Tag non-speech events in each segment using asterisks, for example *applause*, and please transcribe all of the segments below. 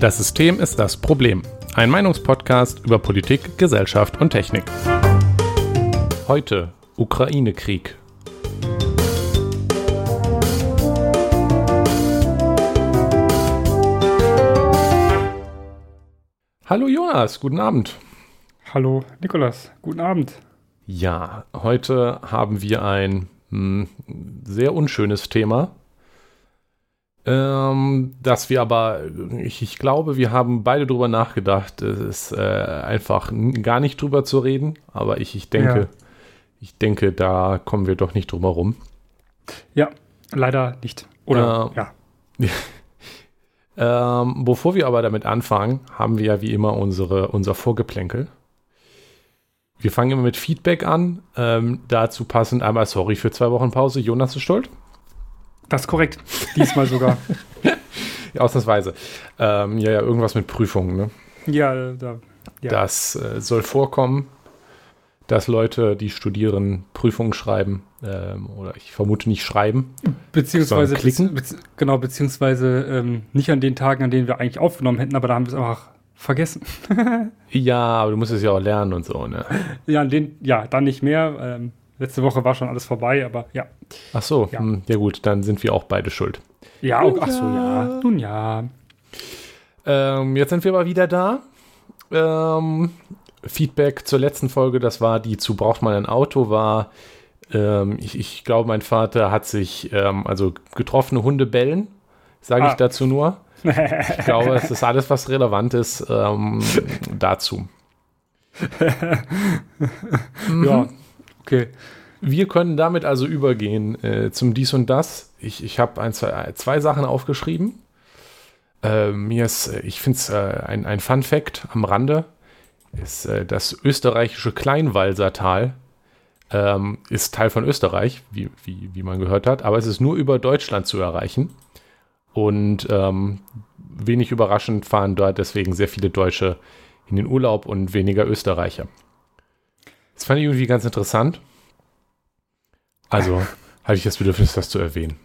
Das System ist das Problem. Ein Meinungspodcast über Politik, Gesellschaft und Technik. Heute Ukraine-Krieg. Hallo Jonas, guten Abend. Hallo Nikolas, guten Abend. Ja, heute haben wir ein mh, sehr unschönes Thema, ähm, dass wir aber, ich, ich, glaube, wir haben beide drüber nachgedacht, es ist äh, einfach gar nicht drüber zu reden, aber ich, ich denke, ja. ich denke, da kommen wir doch nicht drüber rum. Ja, leider nicht. Oder äh, ja. *laughs* ähm, bevor wir aber damit anfangen, haben wir ja wie immer unsere, unser Vorgeplänkel. Wir fangen immer mit Feedback an. Ähm, dazu passend einmal, sorry für zwei Wochen Pause. Jonas ist stolz. Das ist korrekt. Diesmal sogar. *laughs* ja, ausnahmsweise. Ähm, ja, ja, irgendwas mit Prüfungen, ne? Ja, da, ja. Das äh, soll vorkommen, dass Leute, die studieren, Prüfungen schreiben. Ähm, oder ich vermute nicht schreiben. Beziehungsweise klicken. Be genau, beziehungsweise ähm, nicht an den Tagen, an denen wir eigentlich aufgenommen hätten, aber da haben wir es einfach vergessen. *laughs* ja, aber du musst es ja auch lernen und so, ne? Ja, den, ja dann nicht mehr. Ähm, letzte Woche war schon alles vorbei, aber ja. Ach so, ja, hm, ja gut, dann sind wir auch beide schuld. Ja, auch, ach so, ja. Nun ja. Ähm, jetzt sind wir aber wieder da. Ähm, Feedback zur letzten Folge, das war die zu braucht man ein Auto, war, ähm, ich, ich glaube, mein Vater hat sich, ähm, also getroffene Hunde bellen, sage ah. ich dazu nur ich glaube, es ist alles, was relevant ist ähm, *laughs* dazu. mhm. Okay. Wir können damit also übergehen äh, zum Dies und Das. Ich, ich habe zwei, zwei Sachen aufgeschrieben. Äh, mir ist, äh, ich finde es äh, ein, ein Fun Fact am Rande, ist äh, das österreichische Kleinwalsertal ähm, ist Teil von Österreich, wie, wie, wie man gehört hat, aber es ist nur über Deutschland zu erreichen. Und ähm, wenig überraschend fahren dort deswegen sehr viele Deutsche in den Urlaub und weniger Österreicher. Das fand ich irgendwie ganz interessant. Also *laughs* hatte ich das Bedürfnis, das zu erwähnen.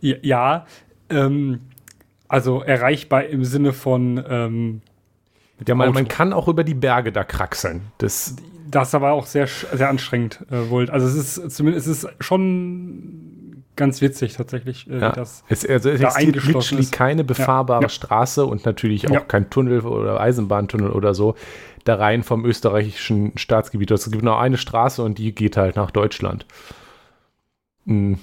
Ja, ähm, also erreichbar im Sinne von. Ähm, ja, man, man, kann auch über die Berge da kraxeln. Das, das ist aber auch sehr, sehr anstrengend äh, wohl. Also es ist zumindest es ist schon ganz witzig tatsächlich, äh, ja. dass es, also es da eingeschlossen ist. keine befahrbare ja. Straße und natürlich auch kein Tunnel oder Eisenbahntunnel oder so da rein vom österreichischen Staatsgebiet. Es gibt nur eine Straße und die geht halt nach Deutschland. Hm.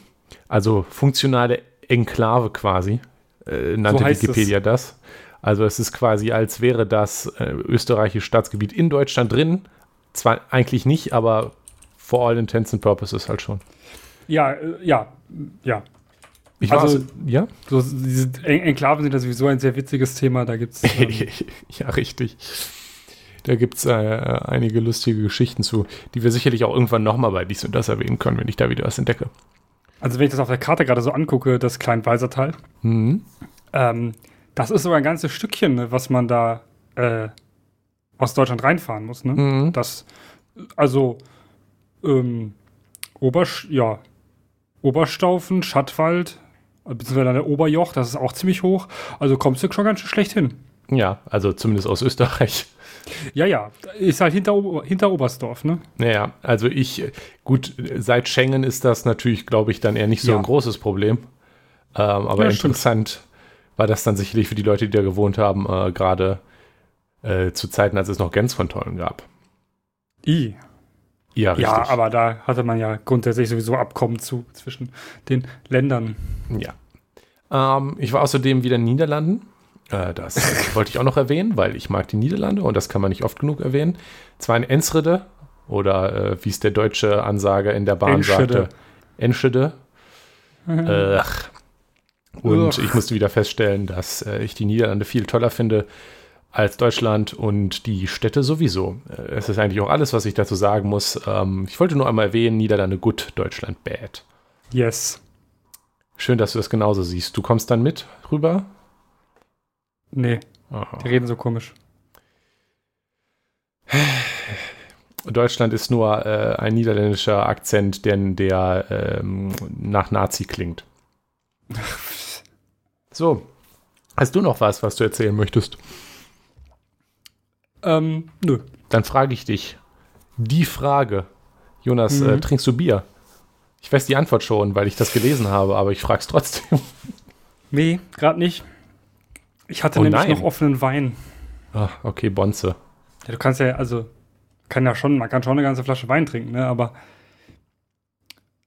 Also funktionale Enklave quasi, äh, nannte so Wikipedia es. das. Also es ist quasi, als wäre das äh, österreichische Staatsgebiet in Deutschland drin. Zwar eigentlich nicht, aber for all intents and purposes halt schon. Ja, äh, ja, ja. Ich also, ja? So, diese Enklaven sind ja sowieso ein sehr witziges Thema. Da gibt es. *laughs* Ähm ja, richtig. Da gibt es äh, einige lustige Geschichten zu, die wir sicherlich auch irgendwann nochmal bei dies und das erwähnen können, wenn ich da wieder was entdecke. Also, wenn ich das auf der Karte gerade so angucke, das Kleinwalsertal, mhm. ähm, das ist sogar ein ganzes Stückchen, ne, was man da äh, aus Deutschland reinfahren muss. Ne? Mhm. Das, also, ähm, Obersch ja, Oberstaufen, Schattwald, beziehungsweise dann der Oberjoch, das ist auch ziemlich hoch. Also kommst du schon ganz schön schlecht hin. Ja, also zumindest aus Österreich. Ja, ja, ist halt hinter, hinter Oberstdorf, ne? Naja, also ich, gut, seit Schengen ist das natürlich, glaube ich, dann eher nicht so ja. ein großes Problem. Ähm, aber ja, interessant stimmt. war das dann sicherlich für die Leute, die da gewohnt haben, äh, gerade äh, zu Zeiten, als es noch Grenzkontrollen gab. I, ja, richtig. Ja, aber da hatte man ja grundsätzlich sowieso Abkommen zu zwischen den Ländern. Ja. Ähm, ich war außerdem wieder in den Niederlanden. Äh, das wollte ich auch noch erwähnen, weil ich mag die Niederlande und das kann man nicht oft genug erwähnen. Zwar in Enschede oder äh, wie es der deutsche Ansager in der Bahn Enschede. sagte, Enschede. Mhm. Äh, und Ugh. ich musste wieder feststellen, dass äh, ich die Niederlande viel toller finde als Deutschland und die Städte sowieso. Äh, es ist eigentlich auch alles, was ich dazu sagen muss. Ähm, ich wollte nur einmal erwähnen, Niederlande gut, Deutschland bad. Yes. Schön, dass du das genauso siehst. Du kommst dann mit rüber? Nee, Aha. die reden so komisch. Deutschland ist nur äh, ein niederländischer Akzent, denn der ähm, nach Nazi klingt. *laughs* So, Hast du noch was, was du erzählen möchtest? Ähm, nö. Dann frage ich dich. Die Frage. Jonas, mhm. äh, trinkst du Bier? Ich weiß die Antwort schon, weil ich das gelesen habe, aber ich frage es trotzdem. Nee, gerade nicht. Ich hatte oh nämlich nein. noch offenen Wein. Ach, okay, Bonze. Ja, du kannst ja, also, kann ja schon, man kann schon eine ganze Flasche Wein trinken, ne? Aber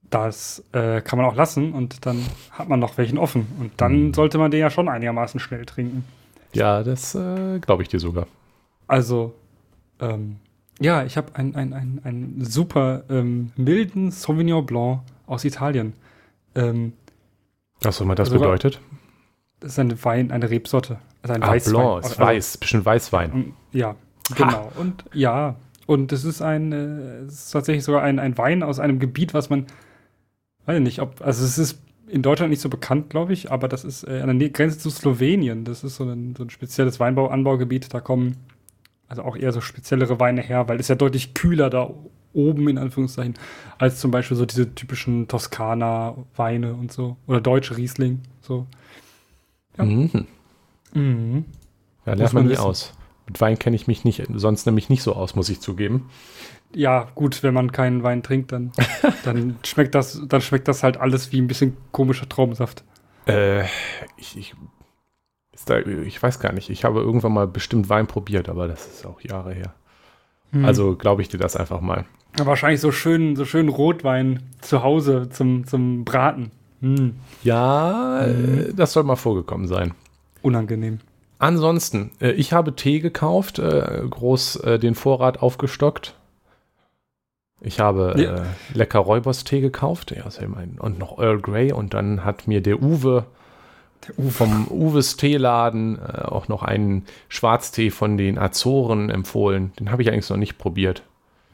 das äh, kann man auch lassen und dann hat man noch welchen offen. Und dann mhm. sollte man den ja schon einigermaßen schnell trinken. Ja, das äh, glaube ich dir sogar. Also, ähm, ja, ich habe einen ein, ein super ähm, milden Sauvignon Blanc aus Italien. Ähm, Was soll man das also, bedeutet? Das ist eine Wein, eine Rebsorte. Also ein ah, Weißwein. Blanc, ist also, weiß, bisschen Weißwein. Ja, genau. Ha. Und ja, und es ist ein, äh, es ist tatsächlich sogar ein, ein Wein aus einem Gebiet, was man, weiß ich nicht, ob, also es ist in Deutschland nicht so bekannt, glaube ich, aber das ist äh, an der Grenze zu Slowenien. Das ist so ein, so ein spezielles Weinbau-Anbaugebiet. Da kommen also auch eher so speziellere Weine her, weil es ja deutlich kühler da oben in Anführungszeichen als zum Beispiel so diese typischen Toskana-Weine und so oder deutsche Riesling. So. Ja. Mhm. Mhm. Ja, lernt man nie aus. Mit Wein kenne ich mich nicht, sonst nämlich nicht so aus, muss ich zugeben. Ja, gut, wenn man keinen Wein trinkt, dann, *laughs* dann schmeckt das, dann schmeckt das halt alles wie ein bisschen komischer Traubensaft. Äh, ich, ich, da, ich weiß gar nicht. Ich habe irgendwann mal bestimmt Wein probiert, aber das ist auch Jahre her. Hm. Also glaube ich dir das einfach mal. Ja, wahrscheinlich so schön, so schön Rotwein zu Hause zum, zum Braten. Hm. Ja, hm. das soll mal vorgekommen sein. Unangenehm. Ansonsten, äh, ich habe Tee gekauft, äh, groß äh, den Vorrat aufgestockt. Ich habe ja. äh, lecker Räubers-Tee gekauft, ja, und noch Earl Grey und dann hat mir der Uwe, der Uwe. vom Uwes Teeladen äh, auch noch einen Schwarztee von den Azoren empfohlen. Den habe ich eigentlich noch nicht probiert.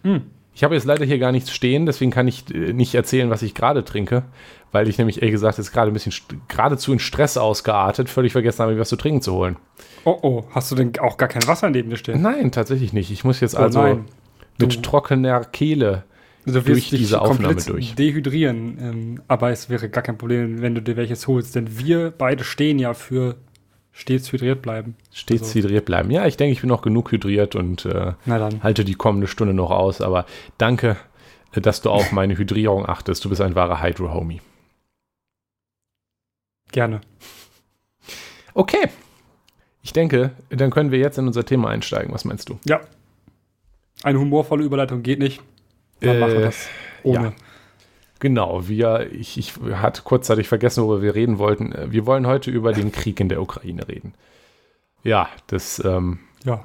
Hm. Ich habe jetzt leider hier gar nichts stehen, deswegen kann ich äh, nicht erzählen, was ich gerade trinke, weil ich nämlich, ehrlich gesagt, jetzt gerade ein bisschen geradezu in Stress ausgeartet, völlig vergessen habe, was zu trinken zu holen. Oh oh, hast du denn auch gar kein Wasser neben dir stehen? Nein, tatsächlich nicht. Ich muss jetzt oh, also nein. mit trockener Kehle du durch diese Aufnahme durch. Dehydrieren, ähm, aber es wäre gar kein Problem, wenn du dir welches holst, denn wir beide stehen ja für Stets hydriert bleiben. Stets also. hydriert bleiben. Ja, ich denke, ich bin noch genug hydriert und äh, halte die kommende Stunde noch aus. Aber danke, äh, dass du auf meine Hydrierung achtest. Du bist ein wahrer Hydro-Homie. Gerne. Okay. Ich denke, dann können wir jetzt in unser Thema einsteigen. Was meinst du? Ja. Eine humorvolle Überleitung geht nicht. Dann äh, machen wir das ohne. Ja. Genau, wir, ich, ich hatte kurzzeitig vergessen, worüber wir reden wollten. Wir wollen heute über den Krieg in der Ukraine reden. Ja, das ähm, ja.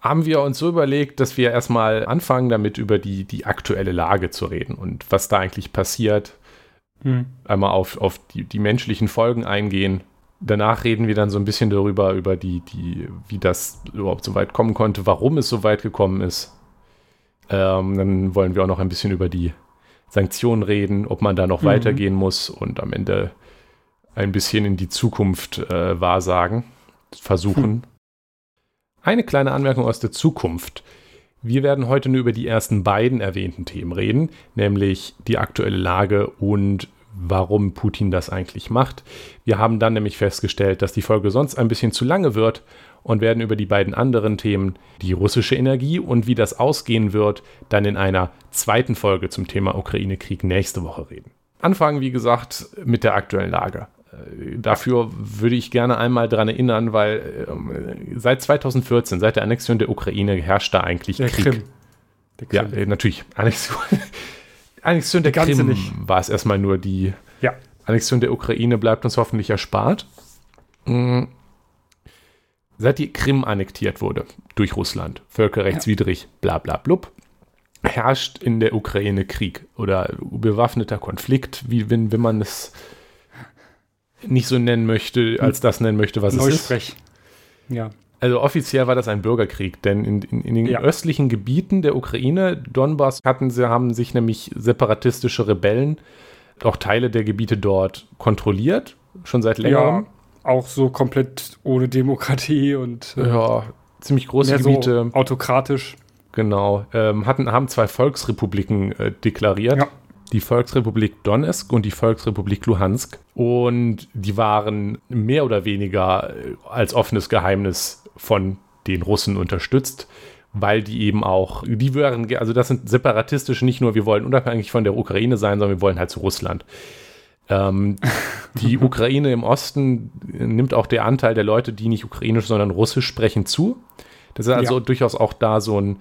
haben wir uns so überlegt, dass wir erstmal anfangen, damit über die, die aktuelle Lage zu reden und was da eigentlich passiert. Hm. Einmal auf, auf die, die menschlichen Folgen eingehen. Danach reden wir dann so ein bisschen darüber, über die, die, wie das überhaupt so weit kommen konnte, warum es so weit gekommen ist. Ähm, dann wollen wir auch noch ein bisschen über die Sanktionen reden, ob man da noch mhm. weitergehen muss und am Ende ein bisschen in die Zukunft äh, wahrsagen, versuchen. Hm. Eine kleine Anmerkung aus der Zukunft. Wir werden heute nur über die ersten beiden erwähnten Themen reden, nämlich die aktuelle Lage und warum Putin das eigentlich macht. Wir haben dann nämlich festgestellt, dass die Folge sonst ein bisschen zu lange wird und werden über die beiden anderen Themen, die russische Energie und wie das ausgehen wird, dann in einer zweiten Folge zum Thema Ukraine-Krieg nächste Woche reden. Anfangen, wie gesagt, mit der aktuellen Lage. Äh, dafür würde ich gerne einmal daran erinnern, weil äh, seit 2014, seit der Annexion der Ukraine, herrscht da eigentlich der Krieg. Krim. Der Krim. Ja, äh, natürlich. Annexion, *laughs* Annexion der Krim nicht. war es erstmal nur die ja. Annexion der Ukraine bleibt uns hoffentlich erspart. Seit die Krim annektiert wurde durch Russland, völkerrechtswidrig, ja. bla bla blub, herrscht in der Ukraine Krieg oder bewaffneter Konflikt, wie wenn, wenn man es nicht so nennen möchte, als das nennen möchte, was Neusprech. es ist. Ja. Also offiziell war das ein Bürgerkrieg, denn in, in, in den ja. östlichen Gebieten der Ukraine, Donbass, hatten sie, haben sich nämlich separatistische Rebellen auch Teile der Gebiete dort kontrolliert, schon seit längerem. Ja auch so komplett ohne Demokratie und äh, ja, ziemlich große Gebiete. So autokratisch. Genau. Ähm, hatten, haben zwei Volksrepubliken äh, deklariert. Ja. die Volksrepublik Donetsk und die Volksrepublik Luhansk. Und die waren mehr oder weniger äh, als offenes Geheimnis von den Russen unterstützt, weil die eben auch, die wären, also das sind separatistische, nicht nur, wir wollen unabhängig von der Ukraine sein, sondern wir wollen halt zu Russland. Ähm, die *laughs* Ukraine im Osten nimmt auch der Anteil der Leute, die nicht ukrainisch, sondern russisch sprechen, zu. Das ist also ja. durchaus auch da so ein,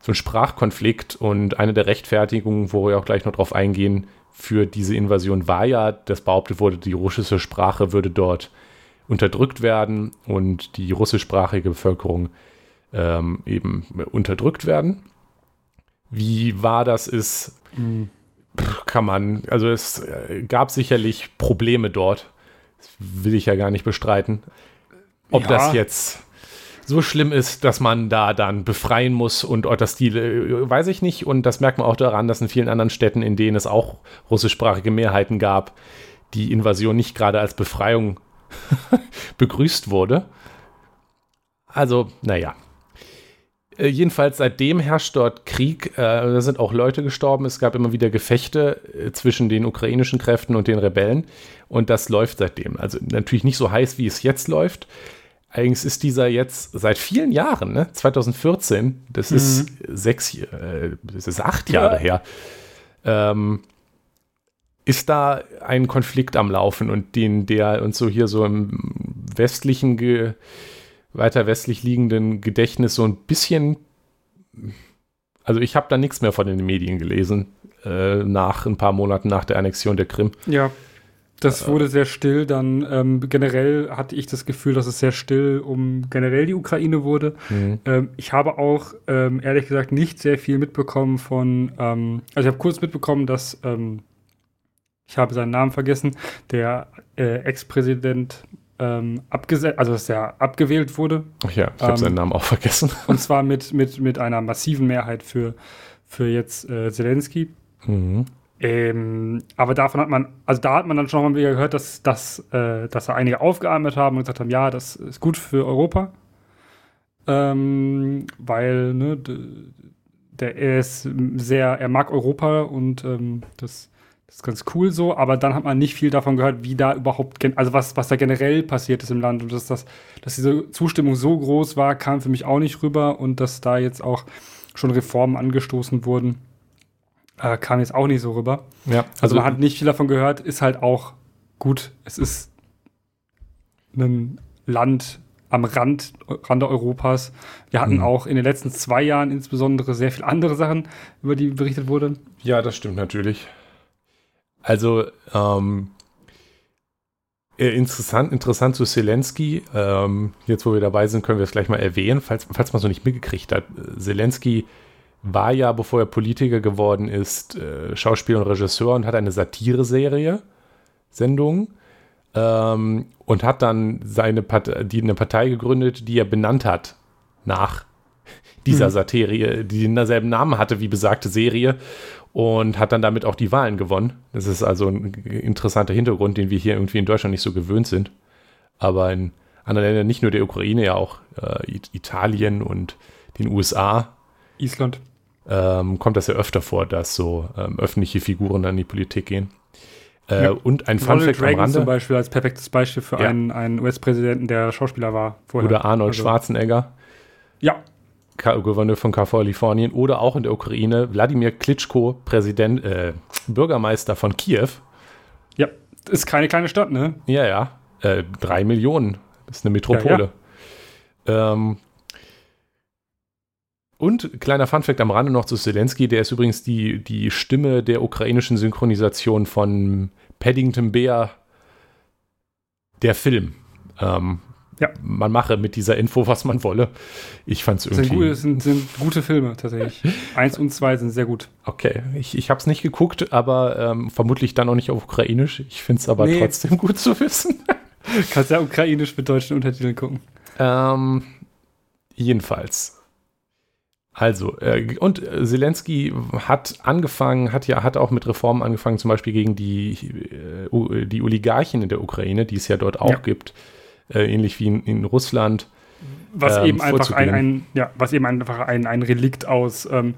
so ein Sprachkonflikt und eine der Rechtfertigungen, wo wir auch gleich noch drauf eingehen, für diese Invasion war ja, dass behauptet wurde, die russische Sprache würde dort unterdrückt werden und die russischsprachige Bevölkerung ähm, eben unterdrückt werden. Wie wahr das ist, mhm. Kann man, also es äh, gab sicherlich Probleme dort. Das will ich ja gar nicht bestreiten. Ob ja. das jetzt so schlimm ist, dass man da dann befreien muss und das die, äh, weiß ich nicht. Und das merkt man auch daran, dass in vielen anderen Städten, in denen es auch russischsprachige Mehrheiten gab, die Invasion nicht gerade als Befreiung *laughs* begrüßt wurde. Also, naja. Äh, jedenfalls seitdem herrscht dort Krieg. Äh, da sind auch Leute gestorben. Es gab immer wieder Gefechte äh, zwischen den ukrainischen Kräften und den Rebellen. Und das läuft seitdem. Also natürlich nicht so heiß, wie es jetzt läuft. Allerdings ist dieser jetzt seit vielen Jahren, ne? 2014, das mhm. ist sechs, äh, das ist acht Jahre ja. her, ähm, ist da ein Konflikt am Laufen und den, der uns so hier so im westlichen, Ge weiter westlich liegenden Gedächtnis so ein bisschen, also ich habe da nichts mehr von den Medien gelesen, äh, nach ein paar Monaten nach der Annexion der Krim. Ja. Das äh, wurde sehr still. Dann ähm, generell hatte ich das Gefühl, dass es sehr still um generell die Ukraine wurde. Mhm. Ähm, ich habe auch ähm, ehrlich gesagt nicht sehr viel mitbekommen von, ähm, also ich habe kurz mitbekommen, dass ähm, ich habe seinen Namen vergessen, der äh, Ex-Präsident ähm, abgesetzt, also dass er abgewählt wurde. Ach ja, ich habe seinen Namen auch vergessen. *laughs* Und zwar mit, mit, mit einer massiven Mehrheit für, für jetzt äh, Zelensky. Mhm. Ähm, aber davon hat man, also da hat man dann schon mal wieder gehört, dass, dass, äh, dass da einige aufgeatmet haben und gesagt haben, ja, das ist gut für Europa. Ähm, weil, ne, der er ist sehr, er mag Europa und ähm, das, das ist ganz cool so, aber dann hat man nicht viel davon gehört, wie da überhaupt, also was, was da generell passiert ist im Land und dass, das, dass diese Zustimmung so groß war, kam für mich auch nicht rüber und dass da jetzt auch schon Reformen angestoßen wurden äh, kam jetzt auch nicht so rüber. Ja, also, also man hat nicht viel davon gehört, ist halt auch gut. Es ist ein Land am Rand, Rande Europas. Wir hatten mhm. auch in den letzten zwei Jahren insbesondere sehr viele andere Sachen, über die berichtet wurde. Ja, das stimmt natürlich. Also, ähm, äh, interessant, interessant zu Zelensky. Ähm, jetzt, wo wir dabei sind, können wir es gleich mal erwähnen, falls, falls man so nicht mitgekriegt hat. Zelensky war ja, bevor er Politiker geworden ist, äh, Schauspieler und Regisseur und hat eine Satire-Serie, Sendung, ähm, und hat dann seine Partei, die, eine Partei gegründet, die er benannt hat nach dieser mhm. Satire, die denselben Namen hatte wie besagte Serie und hat dann damit auch die Wahlen gewonnen. Das ist also ein interessanter Hintergrund, den wir hier irgendwie in Deutschland nicht so gewöhnt sind. Aber in anderen Ländern, nicht nur der Ukraine, ja auch äh, Italien und den USA. Island ähm, kommt das ja öfter vor, dass so ähm, öffentliche Figuren an die Politik gehen. Äh, ja. Und ein Fun Fact am Rande. zum Beispiel als perfektes Beispiel für ja. einen, einen US-Präsidenten, der Schauspieler war vorher. Oder Arnold also, Schwarzenegger. Ja. Gouverneur von Kalifornien. Oder auch in der Ukraine Wladimir Klitschko, Präsident, äh, Bürgermeister von Kiew. Ja, ist keine kleine Stadt, ne? Ja, ja. Äh, drei Millionen. Das ist eine Metropole. Ja, ja. Ähm, und kleiner Funfact am Rande noch zu Zelensky, der ist übrigens die, die Stimme der ukrainischen Synchronisation von Paddington Bear, der Film. Ähm, ja. Man mache mit dieser Info, was man wolle. Ich fand es irgendwie. Das sind, sind, gute Filme tatsächlich. *laughs* Eins und zwei sind sehr gut. Okay, ich, ich habe es nicht geguckt, aber ähm, vermutlich dann auch nicht auf Ukrainisch. Ich finde es aber nee. trotzdem *laughs* gut zu wissen. *laughs* Kannst ja ukrainisch mit deutschen Untertiteln gucken. Ähm, jedenfalls. Also, äh, und Zelensky hat angefangen, hat ja, hat auch mit Reformen angefangen, zum Beispiel gegen die, äh, die Oligarchen in der Ukraine, die es ja dort auch ja. gibt, äh, ähnlich wie in, in Russland. Was ähm, eben einfach ein, ein, ja, was eben einfach ein, ein Relikt aus, ähm,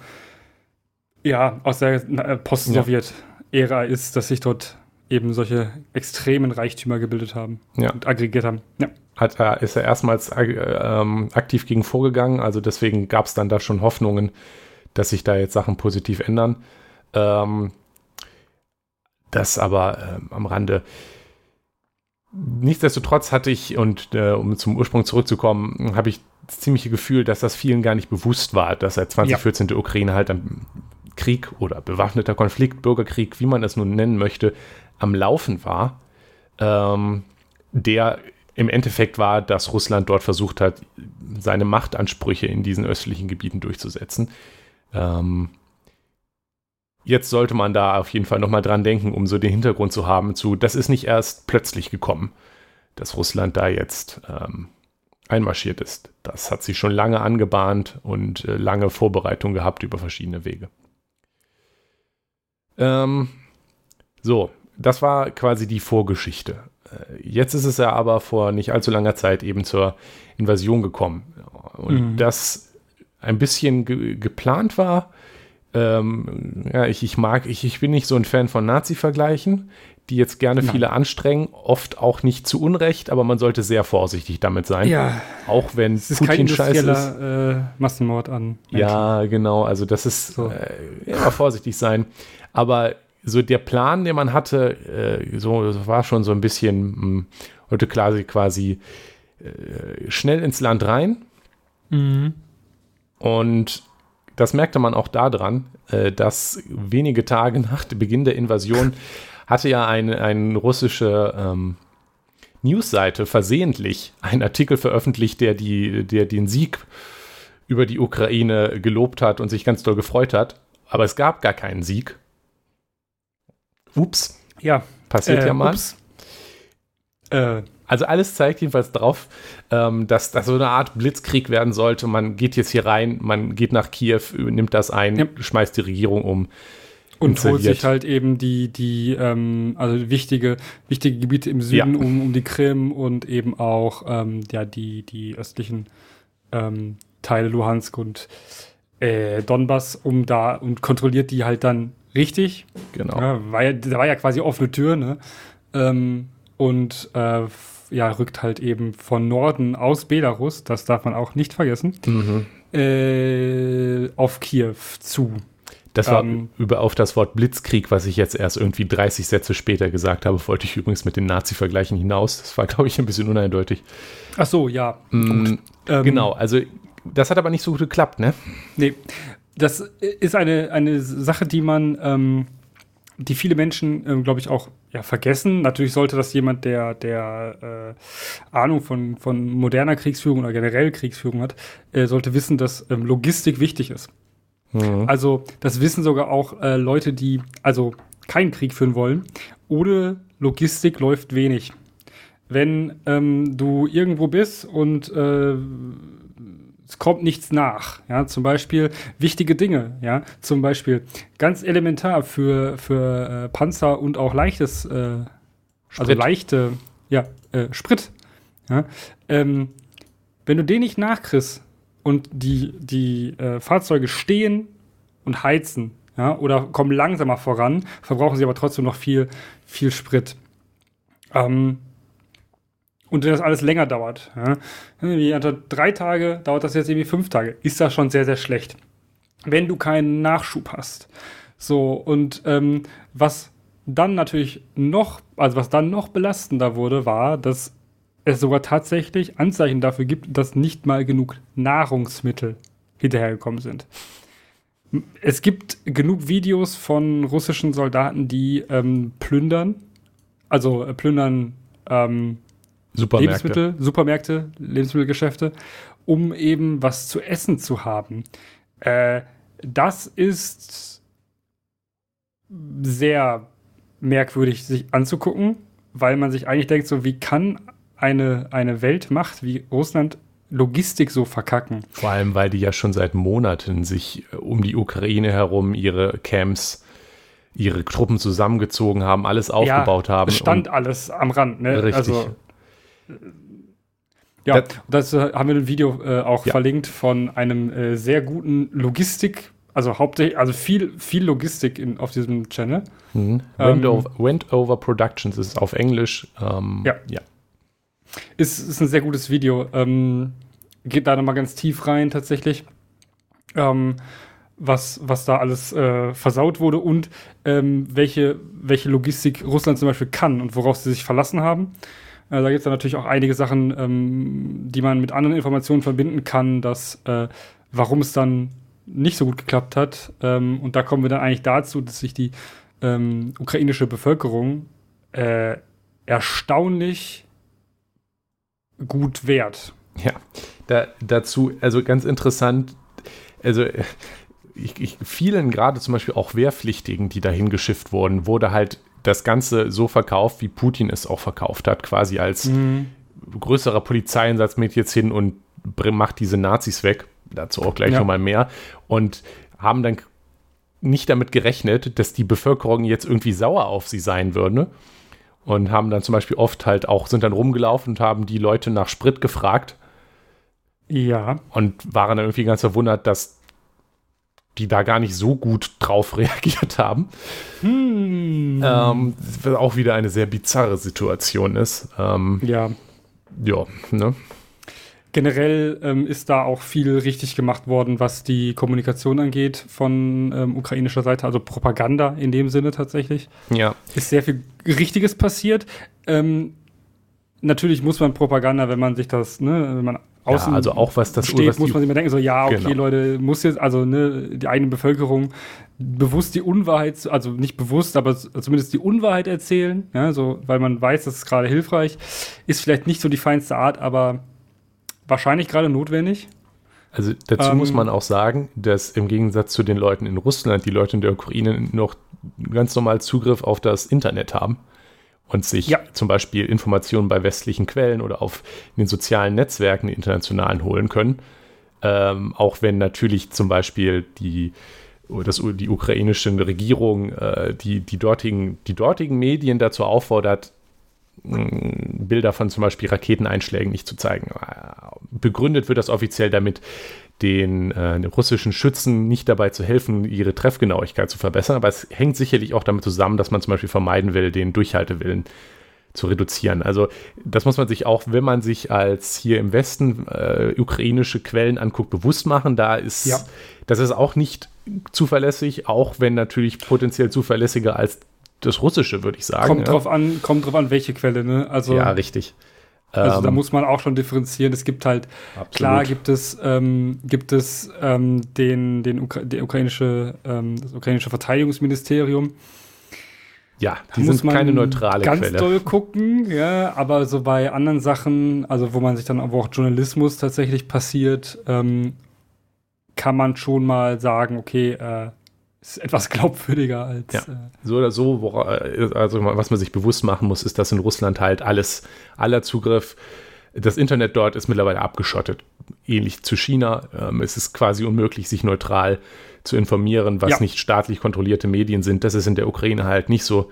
ja, aus der äh, Post-Sowjet Ära ist, dass sich dort eben solche extremen Reichtümer gebildet haben ja. und aggregiert haben. Ja. Hat er, ist er erstmals äh, ähm, aktiv gegen vorgegangen, also deswegen gab es dann da schon Hoffnungen, dass sich da jetzt Sachen positiv ändern. Ähm, das aber äh, am Rande. Nichtsdestotrotz hatte ich, und äh, um zum Ursprung zurückzukommen, habe ich das ziemliche Gefühl, dass das vielen gar nicht bewusst war, dass seit 2014 ja. der Ukraine halt ein Krieg oder bewaffneter Konflikt, Bürgerkrieg, wie man es nun nennen möchte, am Laufen war, ähm, der im Endeffekt war, dass Russland dort versucht hat, seine Machtansprüche in diesen östlichen Gebieten durchzusetzen. Ähm, jetzt sollte man da auf jeden Fall nochmal dran denken, um so den Hintergrund zu haben, zu, das ist nicht erst plötzlich gekommen, dass Russland da jetzt ähm, einmarschiert ist. Das hat sich schon lange angebahnt und äh, lange Vorbereitung gehabt über verschiedene Wege. Ähm, so, das war quasi die Vorgeschichte. Äh, jetzt ist es ja aber vor nicht allzu langer Zeit eben zur Invasion gekommen. Und mhm. das ein bisschen ge geplant war, ähm, ja, ich, ich mag, ich, ich bin nicht so ein Fan von Nazi-Vergleichen, die jetzt gerne Nein. viele anstrengen, oft auch nicht zu Unrecht, aber man sollte sehr vorsichtig damit sein. Ja. Auch wenn es ist Putin scheiße ist. Äh, Massenmord an. Menschen. Ja, genau. Also das ist so. äh, immer vorsichtig sein. Aber so der Plan, den man hatte, äh, so war schon so ein bisschen hm, heute quasi quasi äh, schnell ins Land rein. Mhm. Und das merkte man auch daran, äh, dass wenige Tage nach Beginn der Invasion hatte ja eine, eine russische ähm, Newsseite versehentlich einen Artikel veröffentlicht, der, die, der den Sieg über die Ukraine gelobt hat und sich ganz doll gefreut hat. Aber es gab gar keinen Sieg. Ups. Ja. Passiert äh, ja mal. Ups. Äh, also alles zeigt jedenfalls darauf, ähm, dass das so eine Art Blitzkrieg werden sollte. Man geht jetzt hier rein, man geht nach Kiew, nimmt das ein, ja. schmeißt die Regierung um. Und holt sich halt eben die, die ähm, also wichtige, wichtige Gebiete im Süden ja. um, um die Krim und eben auch ähm, ja, die, die östlichen ähm, Teile Luhansk und äh, Donbass, um da und kontrolliert die halt dann richtig. Genau. Ja, war ja, da war ja quasi offene Tür, ne? Ähm, und äh, ja, rückt halt eben von Norden aus Belarus, das darf man auch nicht vergessen, mhm. äh, auf Kiew zu. Das war ähm, über auf das Wort Blitzkrieg, was ich jetzt erst irgendwie 30 Sätze später gesagt habe, wollte ich übrigens mit den Nazi-Vergleichen hinaus. Das war, glaube ich, ein bisschen uneindeutig. Ach so, ja. Mm, ähm, genau, also das hat aber nicht so gut geklappt, ne? Nee, das ist eine, eine Sache, die man, ähm, die viele Menschen, ähm, glaube ich, auch ja, vergessen. Natürlich sollte das jemand, der, der äh, Ahnung von, von moderner Kriegsführung oder generell Kriegsführung hat, äh, sollte wissen, dass ähm, Logistik wichtig ist. Mhm. Also, das wissen sogar auch äh, Leute, die also keinen Krieg führen wollen. Ohne Logistik läuft wenig. Wenn ähm, du irgendwo bist und äh, es kommt nichts nach. Ja, zum Beispiel wichtige Dinge. Ja, zum Beispiel ganz elementar für, für äh, Panzer und auch leichtes, äh, also leichte, ja, äh, Sprit. Ja, ähm, wenn du den nicht nachkriegst und die, die äh, Fahrzeuge stehen und heizen, ja, oder kommen langsamer voran, verbrauchen sie aber trotzdem noch viel, viel Sprit. Ähm, und das alles länger dauert, ja, wie drei Tage dauert das jetzt irgendwie fünf Tage, ist das schon sehr, sehr schlecht. Wenn du keinen Nachschub hast. So, und ähm, was dann natürlich noch, also was dann noch belastender wurde, war, dass es sogar tatsächlich Anzeichen dafür gibt, dass nicht mal genug Nahrungsmittel hinterhergekommen sind. Es gibt genug Videos von russischen Soldaten, die ähm, plündern, also äh, plündern ähm, Supermärkte. Lebensmittel, Supermärkte, Lebensmittelgeschäfte, um eben was zu essen zu haben. Äh, das ist sehr merkwürdig sich anzugucken, weil man sich eigentlich denkt, so wie kann eine, eine Weltmacht wie Russland Logistik so verkacken? Vor allem, weil die ja schon seit Monaten sich äh, um die Ukraine herum ihre Camps ihre Truppen zusammengezogen haben, alles aufgebaut ja, haben. Es stand alles am Rand, ne? Richtig. Also, ja, das, das äh, haben wir ein Video äh, auch ja. verlinkt von einem äh, sehr guten Logistik- also hauptsächlich, also viel, viel Logistik in, auf diesem Channel. Mhm. Ähm, Wendover, Wendover Productions ist auf Englisch. Ähm, Ja. ja. Ist, ist ein sehr gutes Video. Ähm, geht da nochmal ganz tief rein tatsächlich. Ähm, was, was da alles äh, versaut wurde und ähm, welche, welche Logistik Russland zum Beispiel kann und worauf sie sich verlassen haben. Äh, da gibt es dann natürlich auch einige Sachen, ähm, die man mit anderen Informationen verbinden kann, dass äh, warum es dann nicht so gut geklappt hat. Ähm, und da kommen wir dann eigentlich dazu, dass sich die ähm, ukrainische Bevölkerung äh, erstaunlich gut wehrt. Ja, da, dazu, also ganz interessant, also ich, ich, vielen gerade zum Beispiel auch Wehrpflichtigen, die dahin geschifft wurden, wurde halt das Ganze so verkauft, wie Putin es auch verkauft hat, quasi als größerer Polizeieinsatz mit jetzt hin und macht diese Nazis weg. Dazu auch gleich Ja. nochmal mehr. Und haben dann nicht damit gerechnet, dass die Bevölkerung jetzt irgendwie sauer auf sie sein würde. Und haben dann zum Beispiel oft halt auch, sind dann rumgelaufen und haben die Leute nach Sprit gefragt Ja. und waren dann irgendwie ganz verwundert, dass die da gar nicht so gut drauf *laughs* reagiert haben. Hm. Ähm, was auch wieder eine sehr bizarre Situation ist. Ähm, Ja. ja, ne? Generell ähm, ist da auch viel richtig gemacht worden, was die Kommunikation angeht von ähm, ukrainischer Seite, also Propaganda in dem Sinne tatsächlich. Ja, Ist sehr viel Richtiges passiert. Ähm, natürlich muss man Propaganda, wenn man sich das, ne, wenn man außen ja also auch was das steht, was muss man sich mal denken, so, ja, okay, Genau. Leute, muss jetzt, also ne, die eigene Bevölkerung bewusst die Unwahrheit, also nicht bewusst, aber zumindest die Unwahrheit erzählen, ja, so, weil man weiß, das ist gerade hilfreich, ist vielleicht nicht so die feinste Art, aber wahrscheinlich gerade notwendig. Also dazu Ähm, muss man auch sagen, dass im Gegensatz zu den Leuten in Russland die Leute in der Ukraine noch ganz normal Zugriff auf das Internet haben und sich Ja. zum Beispiel Informationen bei westlichen Quellen oder auf den sozialen Netzwerken, internationalen, holen können. Ähm, auch wenn natürlich zum Beispiel die, das, die ukrainische Regierung äh, die, die, dortigen, die dortigen Medien dazu auffordert, mh, Bilder von zum Beispiel Raketeneinschlägen nicht zu zeigen. Äh, Begründet wird das offiziell damit, den, äh, den russischen Schützen nicht dabei zu helfen, ihre Treffgenauigkeit zu verbessern. Aber es hängt sicherlich auch damit zusammen, dass man zum Beispiel vermeiden will, den Durchhaltewillen zu reduzieren. Also das muss man sich auch, wenn man sich als hier im Westen äh, ukrainische Quellen anguckt, bewusst machen. Da ist, Ja. das ist auch nicht zuverlässig, auch wenn natürlich potenziell zuverlässiger als das Russische, würde ich sagen. Kommt ja. drauf an, kommt drauf an, welche Quelle, ne? Also, Ja, richtig. Also da Ähm, muss man auch schon differenzieren. Es gibt halt absolut. Klar gibt es, ähm, gibt es ähm, den, den Ukra der ukrainische, ähm, das ukrainische Verteidigungsministerium. Ja, Da die muss sind man keine neutrale ganz Quelle. doll gucken, ja, aber so bei anderen Sachen, also wo man sich dann, wo auch Journalismus tatsächlich passiert, ähm, kann man schon mal sagen, okay, äh, ist etwas glaubwürdiger als. Ja. Äh, So oder so, wora, also was man sich bewusst machen muss, ist, dass in Russland halt alles, aller Zugriff, das Internet dort ist mittlerweile abgeschottet. Ähnlich zu China. Ähm, es ist quasi unmöglich, sich neutral zu informieren, was Ja. nicht staatlich kontrollierte Medien sind. Das ist in der Ukraine halt nicht so.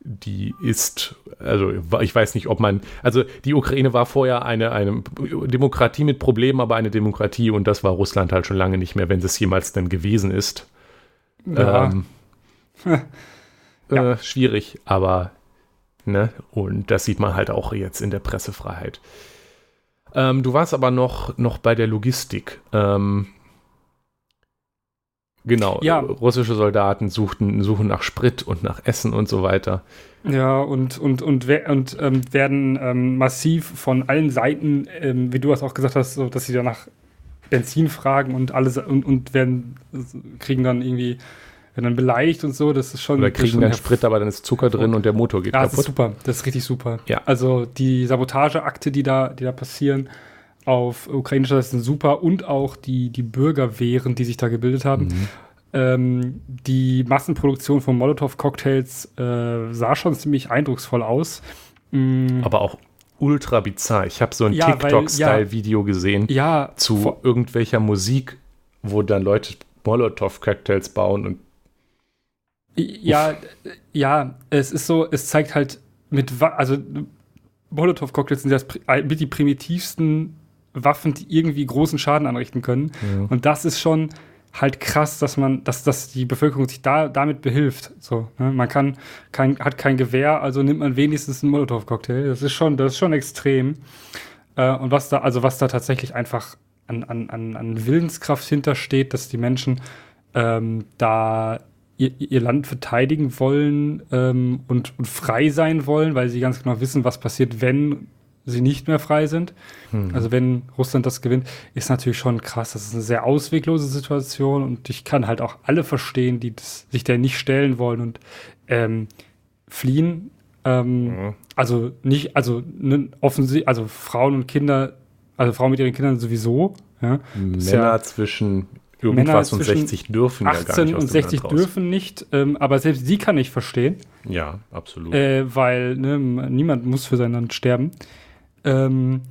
Die ist, also ich weiß nicht, ob man, also die Ukraine war vorher eine, eine Demokratie mit Problemen, aber eine Demokratie und das war Russland halt schon lange nicht mehr, wenn es jemals denn gewesen ist. Ja, Ähm, *laughs* Ja. äh, schwierig, aber ne, und das sieht man halt auch jetzt in der Pressefreiheit. Ähm, du warst aber noch, noch bei der Logistik. Ähm, genau, Ja. russische Soldaten suchten, suchen nach Sprit und nach Essen und so weiter. Ja, und, und, und, wer- und ähm, werden ähm, massiv von allen Seiten, ähm, wie du es auch gesagt hast, so, dass sie danach Benzin fragen und alles und, und werden kriegen dann irgendwie werden dann beleidigt und so. Das ist schon. Oder kriegen schon dann Sprit, aber dann ist Zucker drin und der Motor geht Ja, das ist kaputt. super. Das ist richtig super. Ja. Also die Sabotageakte, die da, die da passieren auf ukrainischer Seite sind super und auch die, die Bürgerwehren, die sich da gebildet haben. Mhm. Ähm, die Massenproduktion von Molotow-Cocktails äh, sah schon ziemlich eindrucksvoll aus. Mm, Aber auch ultra bizarr. Ich habe so ein Ja, TikTok-Style-Video gesehen ja, zu irgendwelcher Musik, wo dann Leute Molotow-Cocktails bauen und Ja, ja, es ist so, es zeigt halt mit, also Molotow-Cocktails sind das mit die primitivsten Waffen, die irgendwie großen Schaden anrichten können. Und das ist schon halt krass, dass man, dass, dass die Bevölkerung sich da damit behilft. So, ne? Man kann kein, hat kein Gewehr, also nimmt man wenigstens einen Molotow-Cocktail. Das ist schon, das ist schon extrem. Äh, und was da, also was da tatsächlich einfach an, an, an, an Willenskraft hintersteht, dass die Menschen ähm, da ihr, ihr Land verteidigen wollen ähm, und, und frei sein wollen, weil sie ganz genau wissen, was passiert, wenn sie nicht mehr frei sind. Hm. Also wenn Russland das gewinnt, ist natürlich schon krass. Das ist eine sehr ausweglose Situation und ich kann halt auch alle verstehen, die das, sich der nicht stellen wollen und ähm, fliehen. Ähm, ja. Also nicht, also ne, offensichtlich, also Frauen und Kinder, also Frauen mit ihren Kindern sowieso. Ja. Männer ja, zwischen irgendwas und 60 dürfen 18 ja gar nicht. 18 und 60 dürfen nicht, ähm, aber selbst sie kann ich verstehen. Ja, absolut. Äh, weil ne, niemand muss für sein Land sterben. Ähm,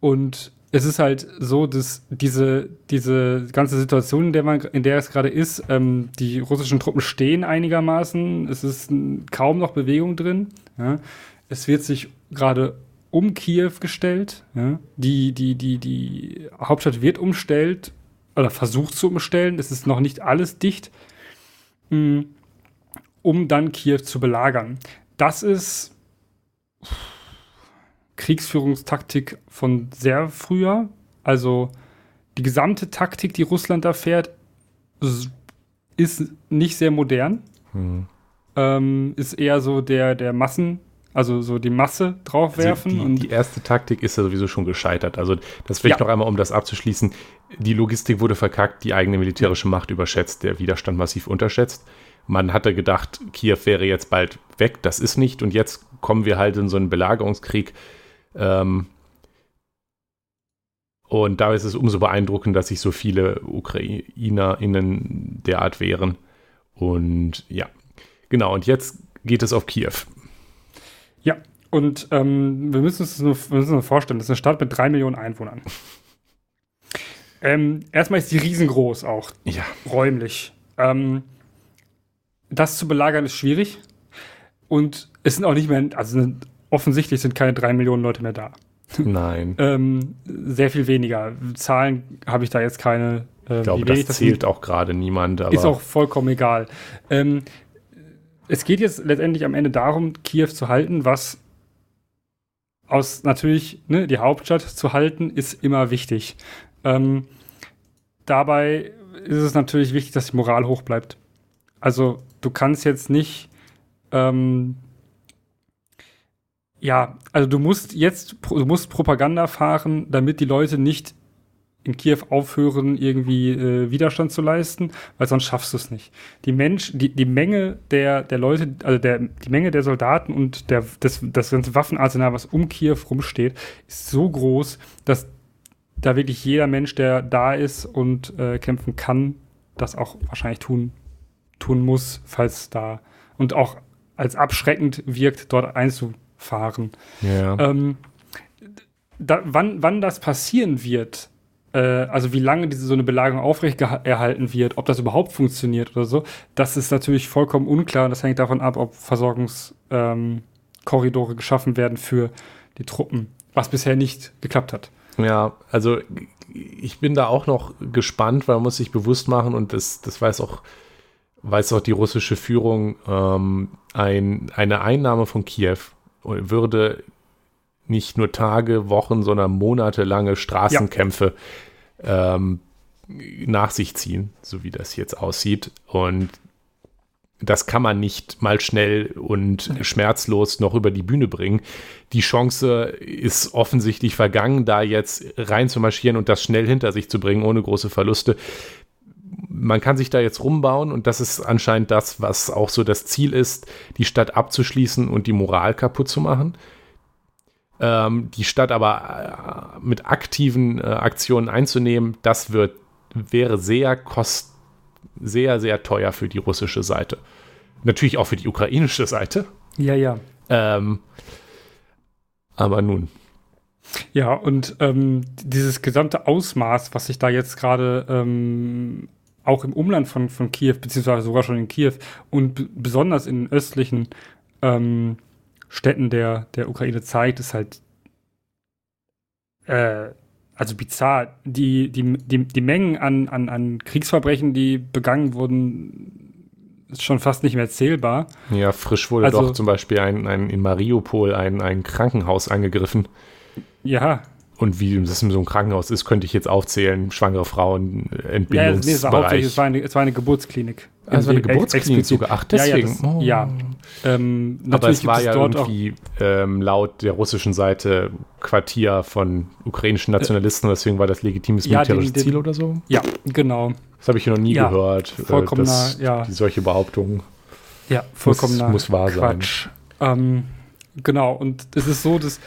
und es ist halt so, dass diese, diese ganze Situation, in der, man, in der es gerade ist, ähm, die russischen Truppen stehen einigermaßen, es ist kaum noch Bewegung drin. Ja. Es wird sich gerade um Kiew gestellt. Ja. Die, die, die, die Hauptstadt wird umstellt oder versucht zu umstellen. Es ist noch nicht alles dicht, mm, um dann Kiew zu belagern. Das ist Kriegsführungstaktik von sehr früher. Also die gesamte Taktik, die Russland da fährt, ist nicht sehr modern. Hm. Ähm, ist eher so der, der Massen, also so die Masse draufwerfen. Also die, die, erste Taktik ist ja sowieso schon gescheitert. Also das vielleicht ja. noch einmal, um das abzuschließen. Die Logistik wurde verkackt, die eigene militärische Macht überschätzt, der Widerstand massiv unterschätzt. Man hatte gedacht, Kiew wäre jetzt bald weg, das ist nicht. Und jetzt kommen wir halt in so einen Belagerungskrieg, ähm, und da ist es umso beeindruckend, dass sich so viele UkrainerInnen derart wehren. Und ja, genau. Und jetzt geht es auf Kiew. Ja, und ähm, wir, müssen uns nur, wir müssen uns vorstellen, das ist eine Stadt mit drei Millionen Einwohnern. *laughs* ähm, erstmal ist die riesengroß auch. Ja. Räumlich. Ähm, das zu belagern ist schwierig. Und es sind auch nicht mehr, also offensichtlich sind keine drei Millionen Leute mehr da. Nein. *laughs* ähm, sehr viel weniger. Zahlen habe ich da jetzt keine. Äh, ich glaube, das, das zählt auch gerade niemand. ist auch vollkommen egal. Ähm, es geht jetzt letztendlich am Ende darum, Kiew zu halten, was aus natürlich ne, die Hauptstadt zu halten, ist immer wichtig. Ähm, dabei ist es natürlich wichtig, dass die Moral hoch bleibt. Also du kannst jetzt nicht ähm, ja, also du musst jetzt, du musst Propaganda fahren, damit die Leute nicht in Kiew aufhören, irgendwie äh, Widerstand zu leisten, weil sonst schaffst du es nicht. Die Mensch, die, die Menge der, der Leute, also der, die Menge der Soldaten und der, das, das ganze Waffenarsenal, was um Kiew rumsteht, ist so groß, dass da wirklich jeder Mensch, der da ist und äh, kämpfen kann, das auch wahrscheinlich tun, tun muss, falls da und auch als abschreckend wirkt, dort einzugehen fahren. Ja. Ähm, da, wann, wann das passieren wird, äh, also wie lange diese so eine Belagerung aufrechterhalten wird, ob das überhaupt funktioniert oder so, das ist natürlich vollkommen unklar. Das hängt davon ab, ob Versorgungskorridore ähm, geschaffen werden für die Truppen, was bisher nicht geklappt hat. Ja, also ich bin da auch noch gespannt, weil man muss sich bewusst machen und das, das weiß auch weiß auch die russische Führung, ähm, ein, eine Einnahme von Kiew würde nicht nur Tage, Wochen, sondern monatelange Straßenkämpfe ja. ähm, nach sich ziehen, so wie das jetzt aussieht. Und das kann man nicht mal schnell und schmerzlos noch über die Bühne bringen. Die Chance ist offensichtlich vergangen, da jetzt rein zu marschieren und das schnell hinter sich zu bringen, ohne große Verluste. Man kann sich da jetzt rumbauen und das ist anscheinend das, was auch so das Ziel ist, die Stadt abzuschließen und die Moral kaputt zu machen. Ähm, die Stadt aber äh, mit aktiven äh, Aktionen einzunehmen, das wird, wäre sehr kost, sehr, sehr teuer für die russische Seite. Natürlich auch für die ukrainische Seite. Ja, ja. Ähm, aber nun. Ja, und ähm, dieses gesamte Ausmaß, was sich da jetzt gerade ähm, auch im Umland von, von Kiew, beziehungsweise sogar schon in Kiew und besonders in östlichen ähm, Städten der, der Ukraine zeigt, ist halt äh, also bizarr. Die, die, die, die Mengen an, an, an Kriegsverbrechen, die begangen wurden, ist schon fast nicht mehr zählbar. Ja, frisch wurde also, doch zum Beispiel ein, ein, in Mariupol ein, ein Krankenhaus angegriffen. Ja. Und wie das in so einem Krankenhaus ist, könnte ich jetzt aufzählen. Schwangere Frauen, Entbindungsbereich. Ja, nee, es, war es, war eine, es war eine Geburtsklinik. Also eine Geburtsklinik sogar. Ach, deswegen. Ja, ja, das, ja. Ähm, Aber es war ja irgendwie ähm, laut der russischen Seite Quartier von ukrainischen Nationalisten, äh, deswegen war das legitimes militärisches den, Ziel oder so. Ja, genau. Das habe ich noch nie gehört. Vollkommener, äh, ja. Die solche Behauptungen. Ja, vollkommen muss, muss wahr Quatsch. sein. Ähm, genau, und es ist so, dass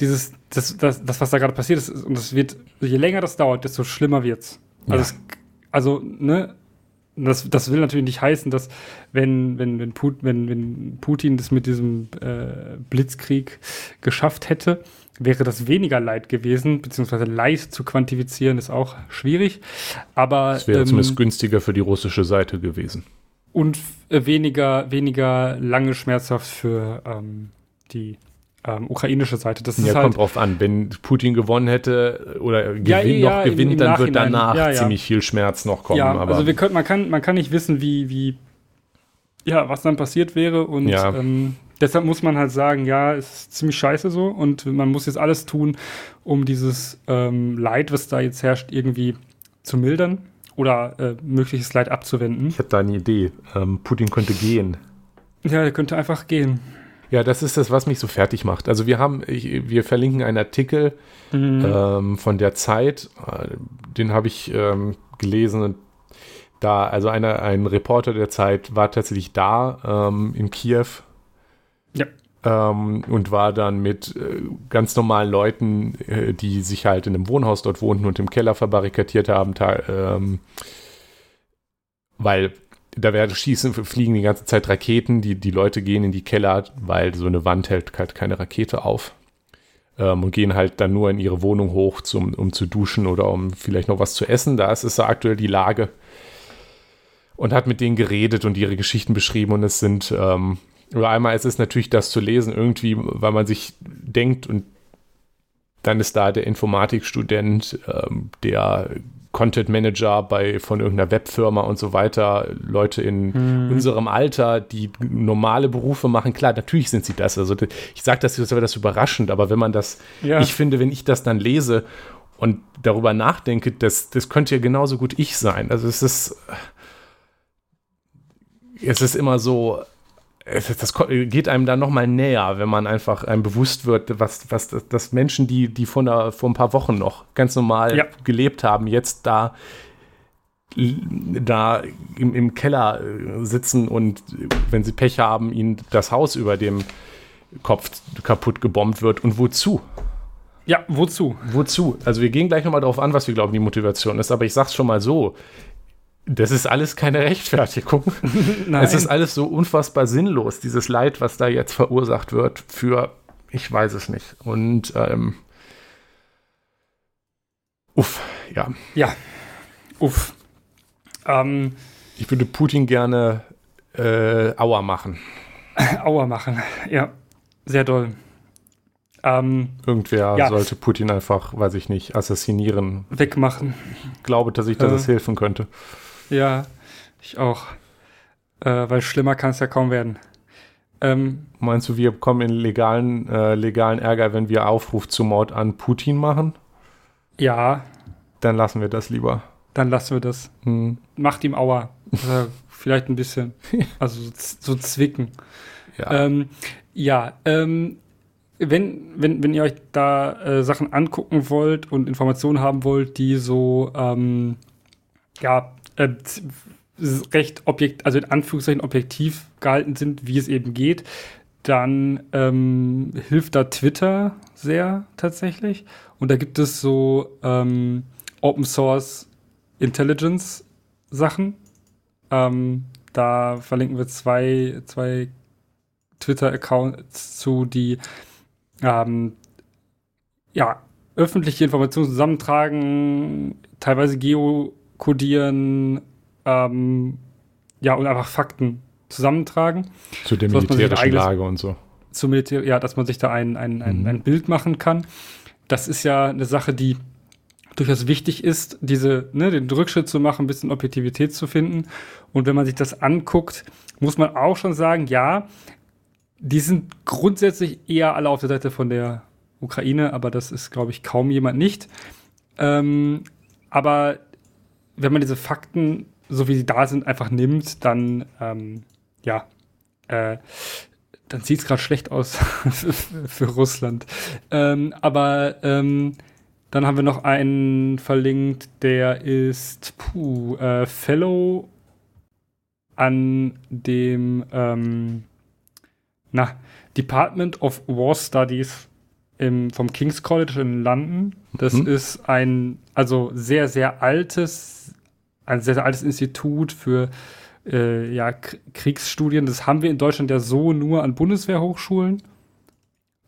dieses, das, das, das was da gerade passiert ist, und es wird, je länger das dauert, desto schlimmer wird's. Also, ja. es, also, ne, das, das will natürlich nicht heißen, dass wenn, wenn, wenn, Put, wenn, wenn Putin das mit diesem äh, Blitzkrieg geschafft hätte, wäre das weniger Leid gewesen, beziehungsweise Leid zu quantifizieren ist auch schwierig. Aber es wäre ähm, zumindest günstiger für die russische Seite gewesen. Und äh, weniger, weniger lange schmerzhaft für ähm, die ähm, ukrainische Seite. Das ist ja, halt, kommt drauf an. Wenn Putin gewonnen hätte oder gewinn, ja, ja, noch gewinnt, im, im dann wird danach ziemlich viel Schmerz noch kommen. Ja, also wir können, man, kann, man kann nicht wissen, wie, wie, ja, was dann passiert wäre und ähm, deshalb muss man halt sagen, ja, es ist ziemlich scheiße so und man muss jetzt alles tun, um dieses ähm, Leid, was da jetzt herrscht, irgendwie zu mildern oder äh, mögliches Leid abzuwenden. Ich habe da eine Idee. Ähm, Putin könnte gehen. Ja, er könnte einfach gehen. Ja, das ist das, was mich so fertig macht. Also wir haben, ich, wir verlinken einen Artikel mhm. ähm, von der Zeit, äh, den habe ich ähm, gelesen und da, also einer, ein Reporter der Zeit war tatsächlich da ähm, in Kiew. Ja. Ähm, und war dann mit äh, ganz normalen Leuten, äh, die sich halt in einem Wohnhaus dort wohnten und im Keller verbarrikadiert haben, ähm, weil da werden schießen, fliegen die ganze Zeit Raketen, die, die Leute gehen in die Keller, weil so eine Wand hält halt keine Rakete auf. Ähm, und gehen halt dann nur in ihre Wohnung hoch, zum, um zu duschen oder um vielleicht noch was zu essen. Da ist es aktuell die Lage. Und hat mit denen geredet und ihre Geschichten beschrieben. Und es sind, ähm, oder einmal ist es natürlich das zu lesen, irgendwie, weil man sich denkt, und dann ist da der Informatikstudent, ähm, der Content Manager bei von irgendeiner Webfirma und so weiter, Leute in hm. unserem Alter, die normale Berufe machen, klar, natürlich sind sie das. Also ich sage das, das wäre das überraschend, aber wenn man das, ja. ich finde, wenn ich das dann lese und darüber nachdenke, das, das könnte ja genauso gut ich sein. Also es ist, es ist immer so, das geht einem dann nochmal näher, wenn man einfach einem bewusst wird, was, was dass Menschen, die, die vor, einer, vor ein paar Wochen noch ganz normal ja. gelebt haben, jetzt da, da im, im Keller äh, sitzen und wenn sie Pech haben, ihnen das Haus über dem Kopf kaputt gebombt wird. Und wozu? Ja, wozu? Wozu? Also wir gehen gleich nochmal darauf an, was wir glauben, die Motivation ist, aber ich sag's schon mal so. Das ist alles keine Rechtfertigung. *laughs* Nein. Es ist alles so unfassbar sinnlos, dieses Leid, was da jetzt verursacht wird, für, ich weiß es nicht. Und, ähm, uff, ja. Ja, uff. Ähm, ich würde Putin gerne äh, Auer machen. *laughs* Auer machen, ja. Sehr doll. Ähm, Irgendwer ja. sollte Putin einfach, weiß ich nicht, assassinieren. Wegmachen. Ich glaube, dass ich, dass äh, es helfen könnte. Ja, ich auch. Äh, weil schlimmer kann es ja kaum werden. Ähm, Meinst du, wir bekommen in legalen, äh, legalen Ärger, wenn wir Aufruf zum Mord an Putin machen? Ja. Dann lassen wir das lieber. Dann lassen wir das. Hm. Macht ihm Aua. *laughs* Also vielleicht ein bisschen. Also so, so zwicken. Ja. Ähm, ja, ähm, wenn, wenn, wenn ihr euch da äh, Sachen angucken wollt und Informationen haben wollt, die so ähm, ja, äh, recht objekt, also in Anführungszeichen objektiv gehalten sind, wie es eben geht, dann ähm, hilft da Twitter sehr tatsächlich. Und da gibt es so ähm, Open Source Intelligence Sachen. Ähm, da verlinken wir zwei, zwei Twitter-Accounts zu, die ähm, ja, öffentliche Informationen zusammentragen, teilweise geo kodieren, ähm, ja, und einfach Fakten zusammentragen. Zu der militärischen Lage und so. Zu Militär, ja, dass man sich da ein, ein, ein, mhm. ein Bild machen kann. Das ist ja eine Sache, die durchaus wichtig ist, diese, ne, den Rückschritt zu machen, ein bisschen Objektivität zu finden. Und wenn man sich das anguckt, muss man auch schon sagen, ja, die sind grundsätzlich eher alle auf der Seite von der Ukraine, aber das ist, glaube ich, kaum jemand nicht. Ähm, aber wenn man diese Fakten, so wie sie da sind, einfach nimmt, dann, ähm, ja, äh, dann sieht es gerade schlecht aus *laughs* für Russland. Ähm, aber ähm, dann haben wir noch einen verlinkt, der ist puh, äh, Fellow an dem ähm, na, Department of War Studies im, vom King's College in London. Das mhm. ist ein also sehr, sehr altes, ein sehr, sehr altes Institut für äh, ja, Kriegsstudien. Das haben wir in Deutschland ja so nur an Bundeswehrhochschulen.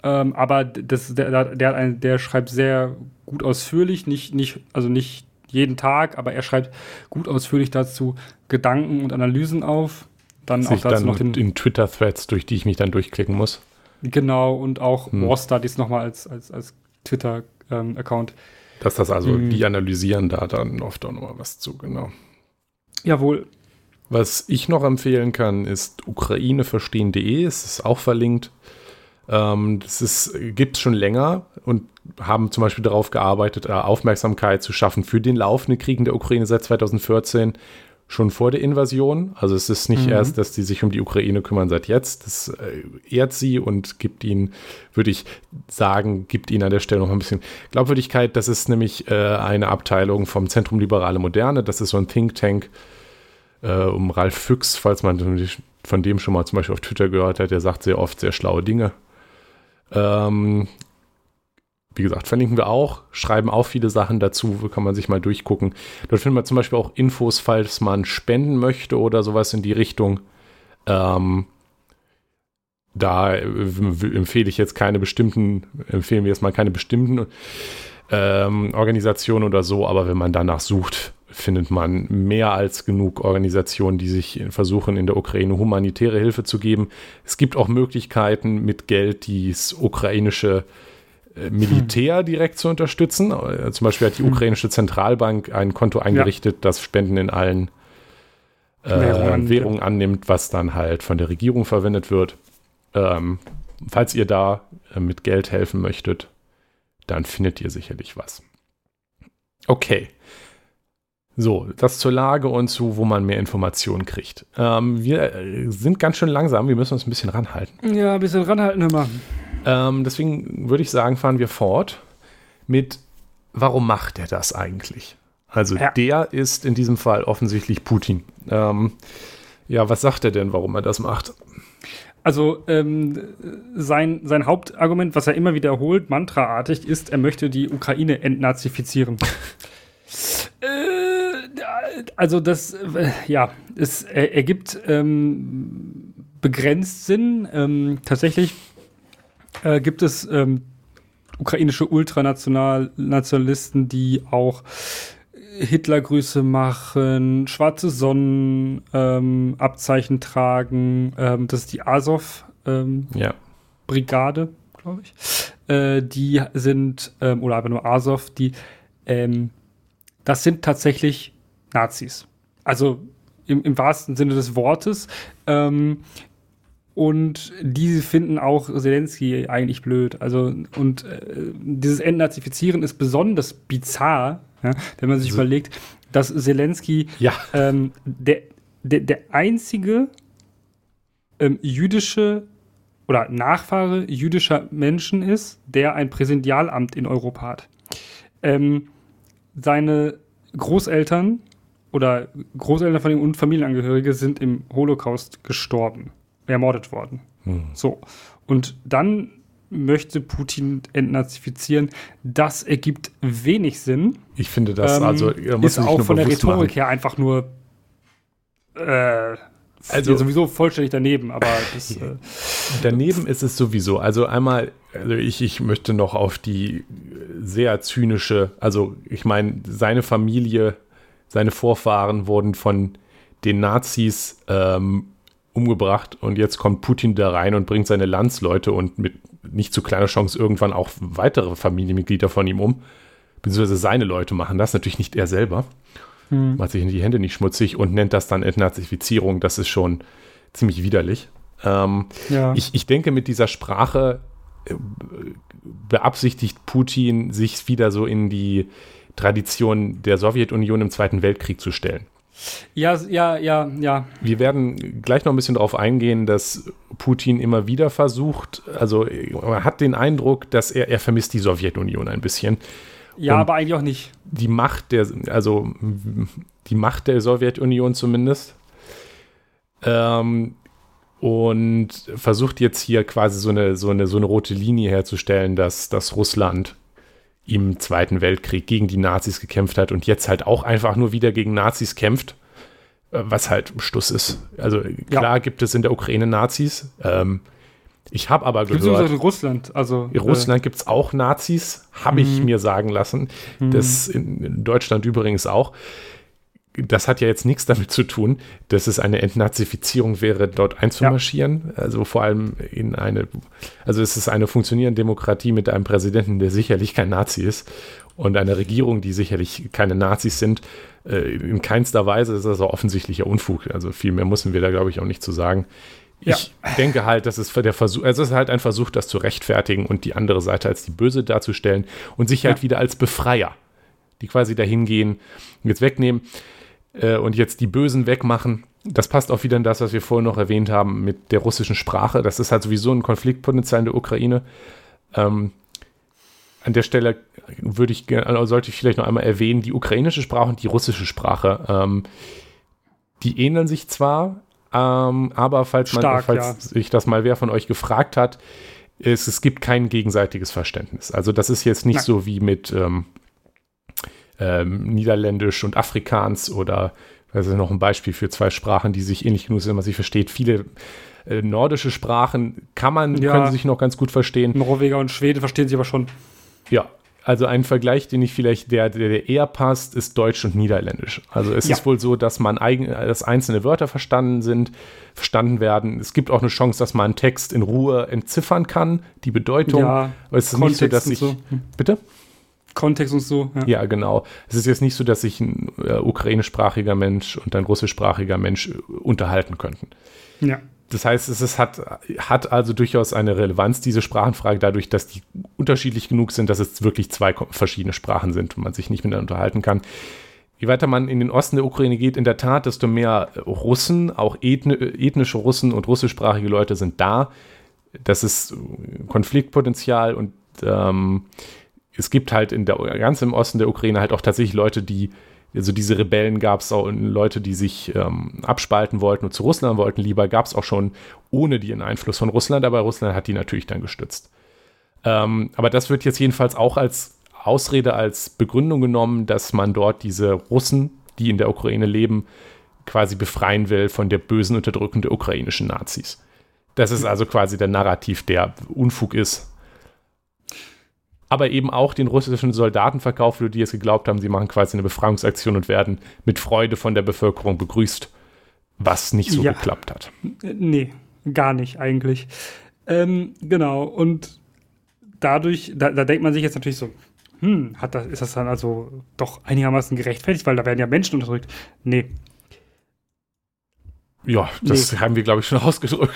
Ähm, aber das, der, der, ein, der, schreibt sehr gut ausführlich, nicht, nicht, also nicht jeden Tag, aber er schreibt gut ausführlich dazu Gedanken und Analysen auf. Dann Sich auch dazu dann noch den, in Twitter-Threads, durch die ich mich dann durchklicken muss. Genau, und auch hm. War Studies nochmal als, als, als Twitter-Account. Ähm, Dass das also, hm. die analysieren da dann oft auch nochmal was zu, genau. Jawohl. Was ich noch empfehlen kann, ist ukraineverstehen.de, es ist auch verlinkt. Ähm, das gibt es schon länger und haben zum Beispiel darauf gearbeitet, äh, Aufmerksamkeit zu schaffen für den laufenden Krieg in der Ukraine seit 2014 schon vor der Invasion. Also es ist nicht mhm. erst, dass die sich um die Ukraine kümmern seit jetzt. Das äh, ehrt sie und gibt ihnen, würde ich sagen, gibt ihnen an der Stelle noch ein bisschen Glaubwürdigkeit. Das ist nämlich äh, eine Abteilung vom Zentrum Liberale Moderne. Das ist so ein Think Tank äh, um Ralf Füchs, falls man von dem schon mal zum Beispiel auf Twitter gehört hat. Der sagt sehr oft sehr schlaue Dinge. Ähm, wie gesagt, verlinken wir auch, schreiben auch viele Sachen dazu, kann man sich mal durchgucken. Dort findet man zum Beispiel auch Infos, falls man spenden möchte oder sowas in die Richtung. Ähm, da empfehle ich jetzt keine bestimmten, empfehlen wir jetzt mal keine bestimmten ähm, Organisationen oder so, aber wenn man danach sucht, findet man mehr als genug Organisationen, die sich versuchen, in der Ukraine humanitäre Hilfe zu geben. Es gibt auch Möglichkeiten, mit Geld dies ukrainische äh, Militär direkt zu unterstützen. Äh, zum Beispiel hat die hm. ukrainische Zentralbank ein Konto eingerichtet, ja. das Spenden in allen äh, Währungen, Währungen annimmt, was dann halt von der Regierung verwendet wird. Ähm, falls ihr da äh, mit Geld helfen möchtet, dann findet ihr sicherlich was. Okay. So, das zur Lage und zu, wo man mehr Informationen kriegt. Ähm, wir sind ganz schön langsam, wir müssen uns ein bisschen ranhalten. Ja, ein bisschen ranhalten immer. Ähm, deswegen würde ich sagen, fahren wir fort mit, warum macht er das eigentlich? Also ja. der ist in diesem Fall offensichtlich Putin. Ähm, ja, was sagt er denn, warum er das macht? Also ähm, sein, sein Hauptargument, was er immer wiederholt, mantraartig, ist, er möchte die Ukraine entnazifizieren. *laughs* äh, also das, äh, ja, es ergibt ähm, begrenzt Sinn. Ähm, tatsächlich äh, gibt es ähm, ukrainische Ultranationalisten, die auch Hitlergrüße machen, schwarze Sonnenabzeichen ähm, tragen. Ähm, das ist die Azov-Brigade, ähm, ja. glaube ich. Äh, die sind, ähm, oder einfach nur Azov, die, ähm, das sind tatsächlich Nazis. Also im, im wahrsten Sinne des Wortes. Und die finden auch Zelensky eigentlich blöd. Also, und äh, dieses Entnazifizieren ist besonders bizarr, ja, wenn man sich also, überlegt, dass Zelensky ja. ähm, der, der, der einzige ähm, jüdische oder Nachfahre jüdischer Menschen ist, der ein Präsidialamt in Europa hat. Ähm, seine Großeltern oder Großeltern von ihm und Familienangehörige sind im Holocaust gestorben ermordet worden. Hm. So. Und dann möchte Putin entnazifizieren. Das ergibt wenig Sinn. Ich finde das, ähm, also ist auch von der Rhetorik machen. her einfach nur äh, also sowieso vollständig daneben, aber *laughs* das, äh, daneben ist es sowieso. Also einmal, also ich, ich möchte noch auf die sehr zynische, also ich meine, seine Familie, seine Vorfahren wurden von den Nazis ähm, umgebracht und jetzt kommt Putin da rein und bringt seine Landsleute und mit nicht zu kleiner Chance irgendwann auch weitere Familienmitglieder von ihm um. beziehungsweise seine Leute machen das, natürlich nicht er selber. Hm. Macht sich die Hände nicht schmutzig und nennt das dann Entnazifizierung. Das ist schon ziemlich widerlich. Ähm, ja. ich, ich denke, mit dieser Sprache äh, beabsichtigt Putin, sich wieder so in die Tradition der Sowjetunion im Zweiten Weltkrieg zu stellen. Ja, ja, ja, ja. Wir werden gleich noch ein bisschen darauf eingehen, dass Putin immer wieder versucht, also man hat den Eindruck, dass er, er vermisst die Sowjetunion ein bisschen. Ja, Und aber eigentlich auch nicht. Die Macht der, also die Macht der Sowjetunion zumindest. Ähm, und versucht jetzt hier quasi so eine, so eine, so eine rote Linie herzustellen, dass, dass Russland im Zweiten Weltkrieg gegen die Nazis gekämpft hat und jetzt halt auch einfach nur wieder gegen Nazis kämpft, äh, was halt Stuss ist. Also klar ja. gibt es in der Ukraine Nazis. Ähm, ich habe aber gehört. Beziehungsweise in Russland. Also, in Russland äh, gibt es auch Nazis, habe ich mhm. mir sagen lassen. Mhm. Das in, in Deutschland übrigens auch das hat ja jetzt nichts damit zu tun, dass es eine Entnazifizierung wäre, dort einzumarschieren. Ja. Also vor allem in eine, also es ist eine funktionierende Demokratie mit einem Präsidenten, der sicherlich kein Nazi ist und einer Regierung, die sicherlich keine Nazis sind. Äh, in keinster Weise ist das auch offensichtlicher Unfug. Also viel mehr müssen wir da, glaube ich, auch nicht zu sagen. Ich ja. denke halt, dass es der Versuch, also es ist halt ein Versuch, das zu rechtfertigen und die andere Seite als die Böse darzustellen und sich halt ja. wieder als Befreier, die quasi dahin gehen, jetzt wegnehmen äh, und jetzt die Bösen wegmachen. Das passt auch wieder in das, was wir vorhin noch erwähnt haben mit der russischen Sprache. Das ist halt sowieso ein Konfliktpotenzial in der Ukraine. Ähm, an der Stelle würde ich, also sollte ich vielleicht noch einmal erwähnen, die ukrainische Sprache und die russische Sprache, ähm, die ähneln sich zwar, ähm, aber falls, man, Stark, falls ja. sich das mal wer von euch gefragt hat, es, es gibt kein gegenseitiges Verständnis. Also das ist jetzt nicht Nein. so wie mit ähm, ähm, Niederländisch und Afrikaans oder ist noch ein Beispiel für zwei Sprachen, die sich ähnlich genug sind, wenn man sie versteht. Viele äh, nordische Sprachen kann man, ja. können sich noch ganz gut verstehen. Norweger und Schweden verstehen sich aber schon. Ja, also ein Vergleich, den ich vielleicht, der, der eher passt, ist Deutsch und Niederländisch. Also es ja. ist wohl so, dass man eigen, dass einzelne Wörter verstanden sind, verstanden werden. Es gibt auch eine Chance, dass man einen Text in Ruhe entziffern kann, die Bedeutung. Ja, Aber es ist Kontext nicht so, dass ich. So. Bitte? Kontext und so. Ja. ja. genau. Es ist jetzt nicht so, dass sich ein äh, ukrainischsprachiger Mensch und ein russischsprachiger Mensch äh, unterhalten könnten. Ja. Das heißt, es ist, hat, hat also durchaus eine Relevanz, diese Sprachenfrage, dadurch, dass die unterschiedlich genug sind, dass es wirklich zwei verschiedene Sprachen sind und man sich nicht miteinander unterhalten kann. Je weiter man in den Osten der Ukraine geht, in der Tat, desto mehr Russen, auch ethnische Russen und russischsprachige Leute sind da. Das ist Konfliktpotenzial und ähm, es gibt halt in der, ganz im Osten der Ukraine halt auch tatsächlich Leute, die, also diese Rebellen gab es auch Leute, die sich ähm, abspalten wollten und zu Russland wollten. Lieber gab es auch schon ohne den Einfluss von Russland, aber Russland hat die natürlich dann gestützt. Ähm, aber das wird jetzt jedenfalls auch als Ausrede, als Begründung genommen, dass man dort diese Russen, die in der Ukraine leben, quasi befreien will von der bösen Unterdrückung der ukrainischen Nazis. Das ist also quasi der Narrativ, der Unfug ist aber eben auch den russischen Soldaten verkauft die jetzt geglaubt haben, sie machen quasi eine Befreiungsaktion und werden mit Freude von der Bevölkerung begrüßt, was nicht so ja. geklappt hat. Nee, gar nicht eigentlich. Ähm, genau, und dadurch, da, da, denkt man sich jetzt natürlich so, hm, hat das, ist das dann also doch einigermaßen gerechtfertigt, weil da werden ja Menschen unterdrückt. Nee. Ja, das nee. haben wir, glaube ich, schon *laughs* ausgedrückt.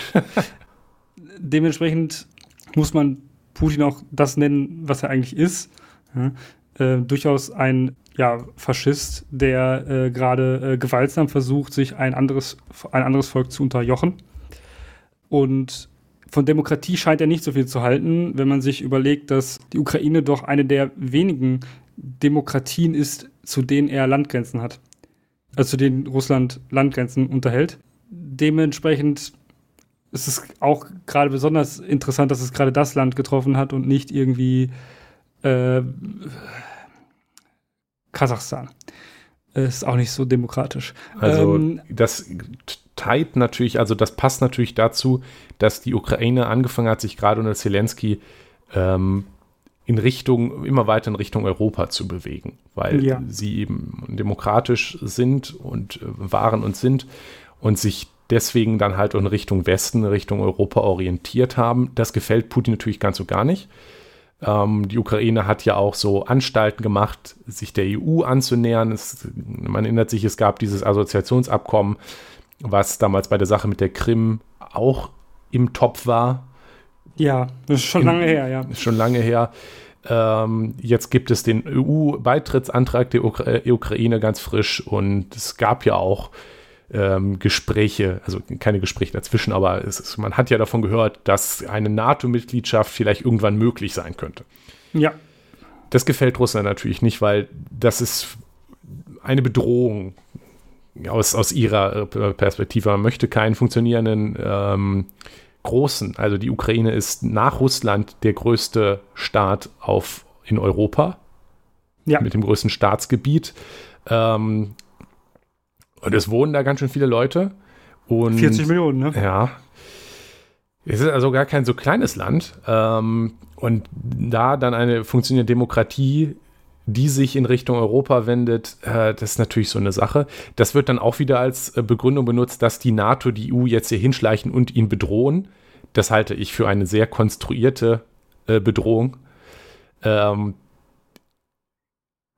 Dementsprechend muss man Putin auch das nennen, was er eigentlich ist. Ja, äh, durchaus ein ja, Faschist, der äh, gerade äh, gewaltsam versucht, sich ein anderes, ein anderes Volk zu unterjochen. Und von Demokratie scheint er nicht so viel zu halten, wenn man sich überlegt, dass die Ukraine doch eine der wenigen Demokratien ist, zu denen er Landgrenzen hat. Also zu denen Russland Landgrenzen unterhält. Dementsprechend es ist auch gerade besonders interessant, dass es gerade das Land getroffen hat und nicht irgendwie äh, Kasachstan. Ist auch nicht so demokratisch. Also ähm, das teilt natürlich, also das passt natürlich dazu, dass die Ukraine angefangen hat, sich gerade unter Zelensky ähm, in Richtung, immer weiter in Richtung Europa zu bewegen, weil ja. sie eben demokratisch sind und äh, waren und sind und sich deswegen dann halt in Richtung Westen, Richtung Europa orientiert haben. Das gefällt Putin natürlich ganz so gar nicht. Ähm, die Ukraine hat ja auch so Anstalten gemacht, sich der EU anzunähern. Es, man erinnert sich, es gab dieses Assoziationsabkommen, was damals bei der Sache mit der Krim auch im Topf war. Ja, das ist schon In, lange her, ja. Schon lange her. Ähm, jetzt gibt es den EU-Beitrittsantrag der Ukra äh, Ukraine ganz frisch und es gab ja auch ähm, Gespräche, also keine Gespräche dazwischen, aber ist, man hat ja davon gehört, dass eine NATO-Mitgliedschaft vielleicht irgendwann möglich sein könnte. Ja. Das gefällt Russland natürlich nicht, weil das ist eine Bedrohung aus, aus ihrer äh, Perspektive. Man möchte keinen funktionierenden ähm, großen, also die Ukraine ist nach Russland der größte Staat auf, in Europa. Ja. Mit dem größten Staatsgebiet. Ähm, und es wohnen da ganz schön viele Leute. Und, 40 Millionen, ne? Ja. Es ist also gar kein so kleines Land. Ähm, und da dann eine funktionierende Demokratie die sich in Richtung Europa wendet, äh, das ist natürlich so eine Sache. Das wird dann auch wieder als äh, Begründung benutzt, dass die NATO die EU jetzt hier hinschleichen und ihn bedrohen. Das halte ich für eine sehr konstruierte äh, Bedrohung. Ähm,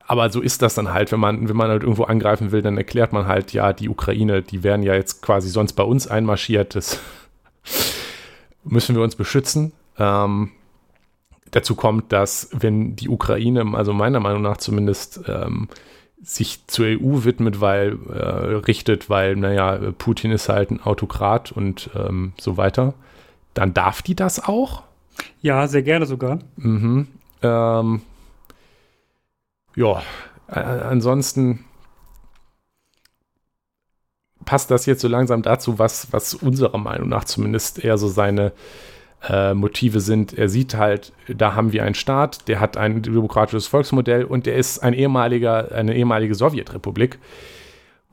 aber so ist das dann halt, wenn man, wenn man halt irgendwo angreifen will, dann erklärt man halt, ja, die Ukraine, die werden ja jetzt quasi sonst bei uns einmarschiert, das *laughs* müssen wir uns beschützen. Ähm, dazu kommt, dass wenn die Ukraine, also meiner Meinung nach zumindest, ähm, sich zur EU widmet, weil äh, richtet, weil, naja, Putin ist halt ein Autokrat und ähm, so weiter, dann darf die das auch? Ja, sehr gerne sogar. Mhm. Ähm, ja, äh, ansonsten passt das jetzt so langsam dazu, was, was unserer Meinung nach zumindest eher so seine äh, Motive sind. Er sieht halt, da haben wir einen Staat, der hat ein demokratisches Volksmodell und der ist ein ehemaliger, eine ehemalige Sowjetrepublik.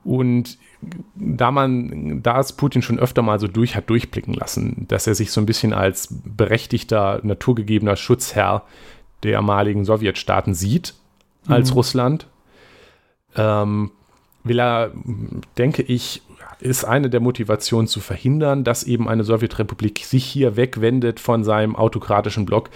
Und da man, da es Putin schon öfter mal so durch hat durchblicken lassen, dass er sich so ein bisschen als berechtigter, naturgegebener Schutzherr der ehemaligen Sowjetstaaten sieht, als mhm. Russland, ähm, will er, denke ich, ist eine der Motivationen zu verhindern, dass eben eine Sowjetrepublik sich hier wegwendet von seinem autokratischen Block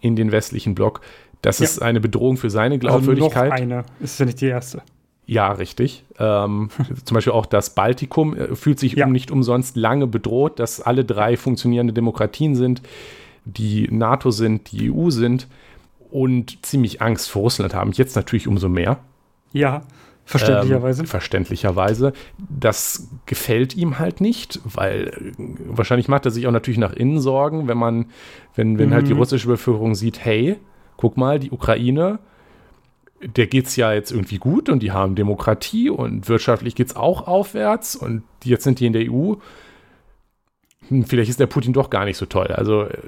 in den westlichen Block. Das ja. ist eine Bedrohung für seine Glaubwürdigkeit. Also noch eine, ist ja nicht die erste. Ja, richtig. Ähm, *laughs* zum Beispiel auch das Baltikum äh, fühlt sich ja. nicht umsonst lange bedroht, dass alle drei funktionierende Demokratien sind, die NATO sind, die EU sind und ziemlich Angst vor Russland haben. Jetzt natürlich umso mehr. Ja. Verständlicherweise. Ähm, verständlicherweise. Das gefällt ihm halt nicht, weil äh, wahrscheinlich macht er sich auch natürlich nach innen Sorgen, wenn man, wenn, wenn mhm. halt die mhm. russische Bevölkerung sieht, hey, guck mal, die Ukraine, der geht es ja jetzt irgendwie gut und die haben Demokratie und wirtschaftlich geht es auch aufwärts und jetzt sind die in der EU. Hm, vielleicht ist der Putin doch gar nicht so toll. Also äh,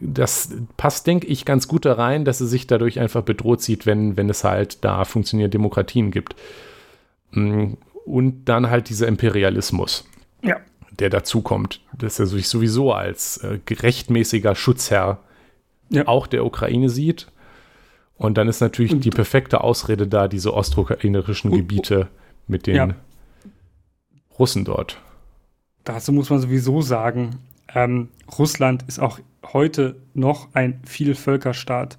das passt, denke ich, ganz gut da rein, dass er sich dadurch einfach bedroht sieht, wenn, wenn es halt da funktionierende Demokratien gibt. Mm, und dann halt dieser Imperialismus, ja. der dazu kommt, dass er sich sowieso als äh, rechtmäßiger Schutzherr ja. auch der Ukraine sieht. Und dann ist natürlich und, die perfekte Ausrede da, diese ostukrainerischen Gebiete mit den ja. Russen dort. Dazu muss man sowieso sagen, ähm, Russland ist auch heute noch ein Vielvölkerstaat.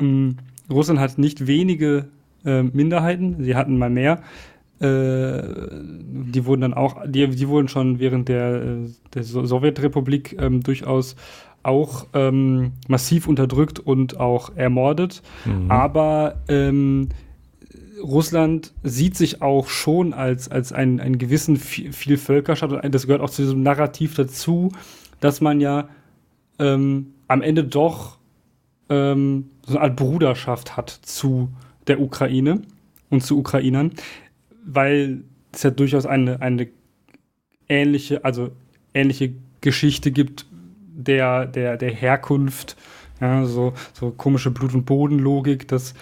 Ähm, Russland hat nicht wenige äh, Minderheiten, sie hatten mal mehr. Äh, die wurden dann auch, die, die wurden schon während der, äh, der Sowjetrepublik ähm, durchaus auch ähm, massiv unterdrückt und auch ermordet. Mhm. Aber ähm, Russland sieht sich auch schon als, als einen, einen gewissen Vielvölkerstaat und das gehört auch zu diesem Narrativ dazu, dass man ja ähm, am Ende doch ähm, so eine Art Bruderschaft hat zu der Ukraine und zu Ukrainern, weil es ja durchaus eine, eine ähnliche, also ähnliche Geschichte gibt der, der, der Herkunft, ja, so, so komische Blut- und Bodenlogik, dass,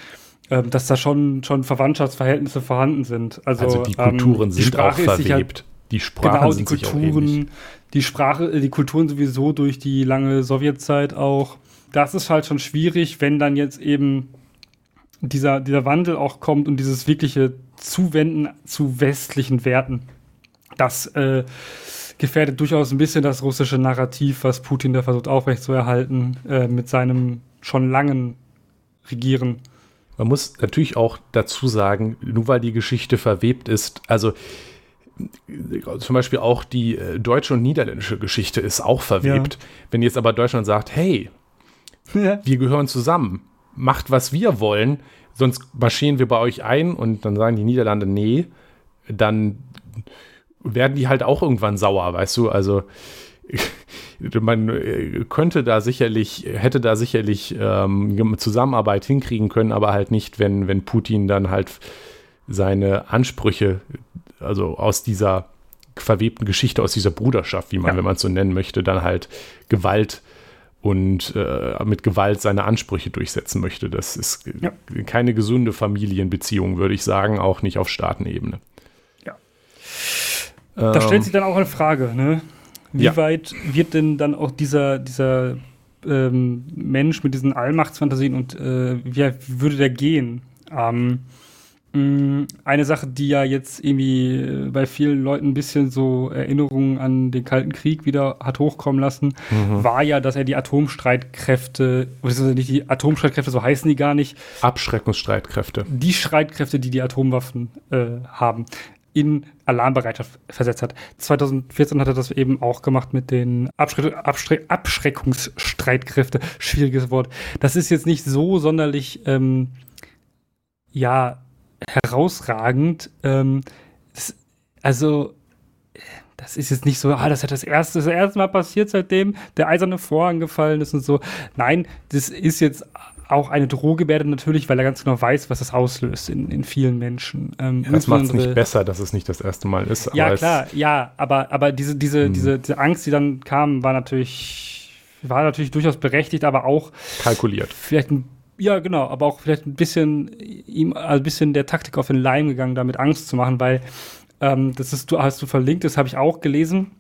ähm, dass da schon, schon Verwandtschaftsverhältnisse vorhanden sind. Also, also die Kulturen ähm, die sind auch verwebt. Die Sprachen genau, die Kulturen, die Sprache, äh, die Kulturen sowieso durch die lange Sowjetzeit auch. Das ist halt schon schwierig, wenn dann jetzt eben dieser, dieser Wandel auch kommt und dieses wirkliche Zuwenden zu westlichen Werten. Das äh, gefährdet durchaus ein bisschen das russische Narrativ, was Putin da versucht aufrechtzuerhalten, äh, mit seinem schon langen regieren. Man muss natürlich auch dazu sagen, nur weil die Geschichte verwebt ist, also zum Beispiel auch die äh, deutsche und niederländische Geschichte ist auch verwebt. Ja. Wenn jetzt aber Deutschland sagt, hey, ja. wir gehören zusammen, macht was wir wollen, sonst marschieren wir bei euch ein und dann sagen die Niederlande, nee, dann werden die halt auch irgendwann sauer, weißt du? Also *laughs* man äh, könnte da sicherlich, hätte da sicherlich ähm, Zusammenarbeit hinkriegen können, aber halt nicht, wenn, wenn Putin dann halt seine Ansprüche, also aus dieser verwebten Geschichte, aus dieser Bruderschaft, wie man, ja. wenn man es so nennen möchte, dann halt Gewalt und äh, mit Gewalt seine Ansprüche durchsetzen möchte. Das ist ja. keine gesunde Familienbeziehung, würde ich sagen, auch nicht auf Staatenebene. Ja. Da ähm, stellt sich dann auch eine Frage, ne? Wie ja. weit wird denn dann auch dieser, dieser ähm, Mensch mit diesen Allmachtsfantasien und äh, wie, würde der gehen? Ähm, eine Sache, die ja jetzt irgendwie äh, bei vielen Leuten ein bisschen so Erinnerungen an den Kalten Krieg wieder hat hochkommen lassen, mhm. war ja, dass er die Atomstreitkräfte, beziehungsweise nicht die Atomstreitkräfte, so heißen die gar nicht. Abschreckungsstreitkräfte. Die Streitkräfte, die die Atomwaffen äh, haben, in Alarmbereitschaft versetzt hat. 2014 hat er das eben auch gemacht mit den Abschre Abschre Abschreckungsstreitkräfte. Schwieriges Wort. Das ist jetzt nicht so sonderlich, ähm, ja, herausragend. Ähm, das, also, das ist jetzt nicht so, ah, das hat das erste, das erste Mal passiert, seitdem der eiserne Vorhang gefallen ist und so. Nein, das ist jetzt auch eine Drohgebärde natürlich, weil er ganz genau weiß, was das auslöst in, in vielen Menschen. Ähm, ja, das macht es nicht besser, dass es nicht das erste Mal ist. Ja, klar, ja, aber, aber diese, diese, hm. diese, diese Angst, die dann kam, war natürlich, war natürlich durchaus berechtigt, aber auch kalkuliert. Vielleicht ein ja, genau, aber auch vielleicht ein bisschen ihm ein bisschen der Taktik auf den Leim gegangen, damit Angst zu machen, weil ähm, das ist, du hast du verlinkt, das habe ich auch gelesen.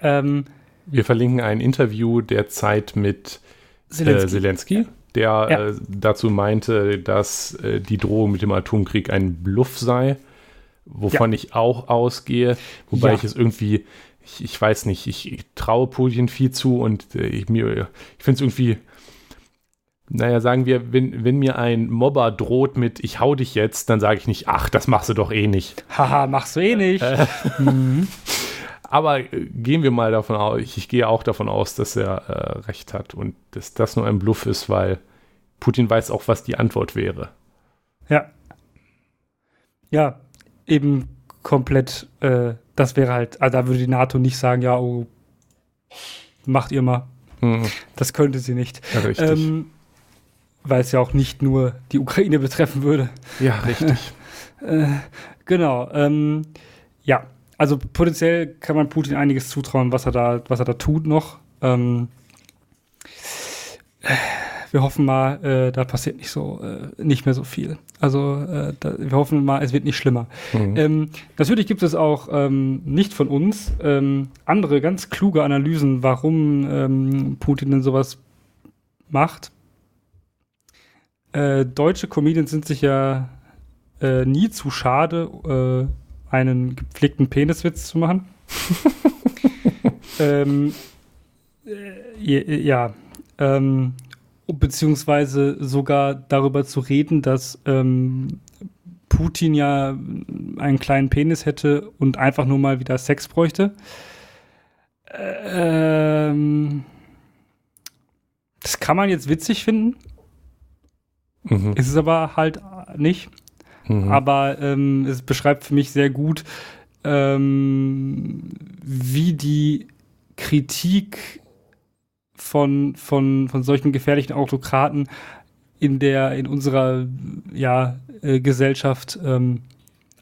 Ähm, Wir verlinken ein Interview der Zeit mit Zelensky, äh, Zelensky der ja. äh, dazu meinte, dass äh, die Drohung mit dem Atomkrieg ein Bluff sei, wovon ja. ich auch ausgehe, wobei ich es irgendwie, ich, ich weiß nicht, ich, ich, traue Putin viel zu und äh, ich, mir, ich finde es irgendwie naja, sagen wir, wenn, wenn mir ein Mobber droht mit ich hau dich jetzt, dann sage ich nicht, ach, das machst du doch eh nicht. Haha, machst du eh nicht. Äh, mhm. *laughs* Aber äh, gehen wir mal davon aus, ich, ich gehe auch davon aus, dass er äh, recht hat und dass das nur ein Bluff ist, weil Putin weiß auch, was die Antwort wäre. Ja. Ja, eben komplett, äh, das wäre halt, also da würde die NATO nicht sagen, ja, oh, macht ihr mal. Mhm. Das könnte sie nicht. Ja, richtig. Ähm, weil es ja auch nicht nur die Ukraine betreffen würde. Ja, richtig. *laughs* äh, genau. Ähm, ja, also potenziell kann man Putin einiges zutrauen, was er da, was er da tut noch. Ähm, wir hoffen mal, äh, da passiert nicht so, äh, nicht mehr so viel. Also äh, da, wir hoffen mal, es wird nicht schlimmer. Mhm. Ähm, natürlich gibt es auch ähm, nicht von uns ähm, andere ganz kluge Analysen, warum ähm, Putin denn sowas macht. Äh, deutsche Comedians sind sich ja äh, nie zu schade, äh, einen gepflegten Peniswitz zu machen. *laughs* ähm, äh, ja, ähm, beziehungsweise sogar darüber zu reden, dass ähm, Putin ja einen kleinen Penis hätte und einfach nur mal wieder Sex bräuchte. Ähm, das kann man jetzt witzig finden. Mhm. Ist es aber halt nicht. Mhm. Aber ähm, es beschreibt für mich sehr gut, ähm, wie die Kritik von, von, von solchen gefährlichen Autokraten in der, in unserer ja, äh, Gesellschaft, ähm,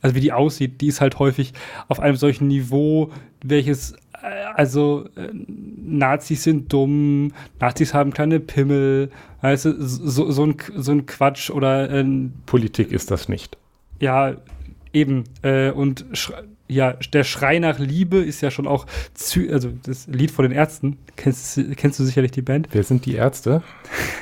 also wie die aussieht, die ist halt häufig auf einem solchen Niveau, welches also äh, Nazis sind dumm, Nazis haben kleine Pimmel, weißt du, so, so, ein, so ein Quatsch oder äh, Politik ist das nicht. Ja, eben. Äh, und ja, der Schrei nach Liebe ist ja schon auch, also das Lied von den Ärzten, kennst, kennst du sicherlich die Band? Wer sind die Ärzte?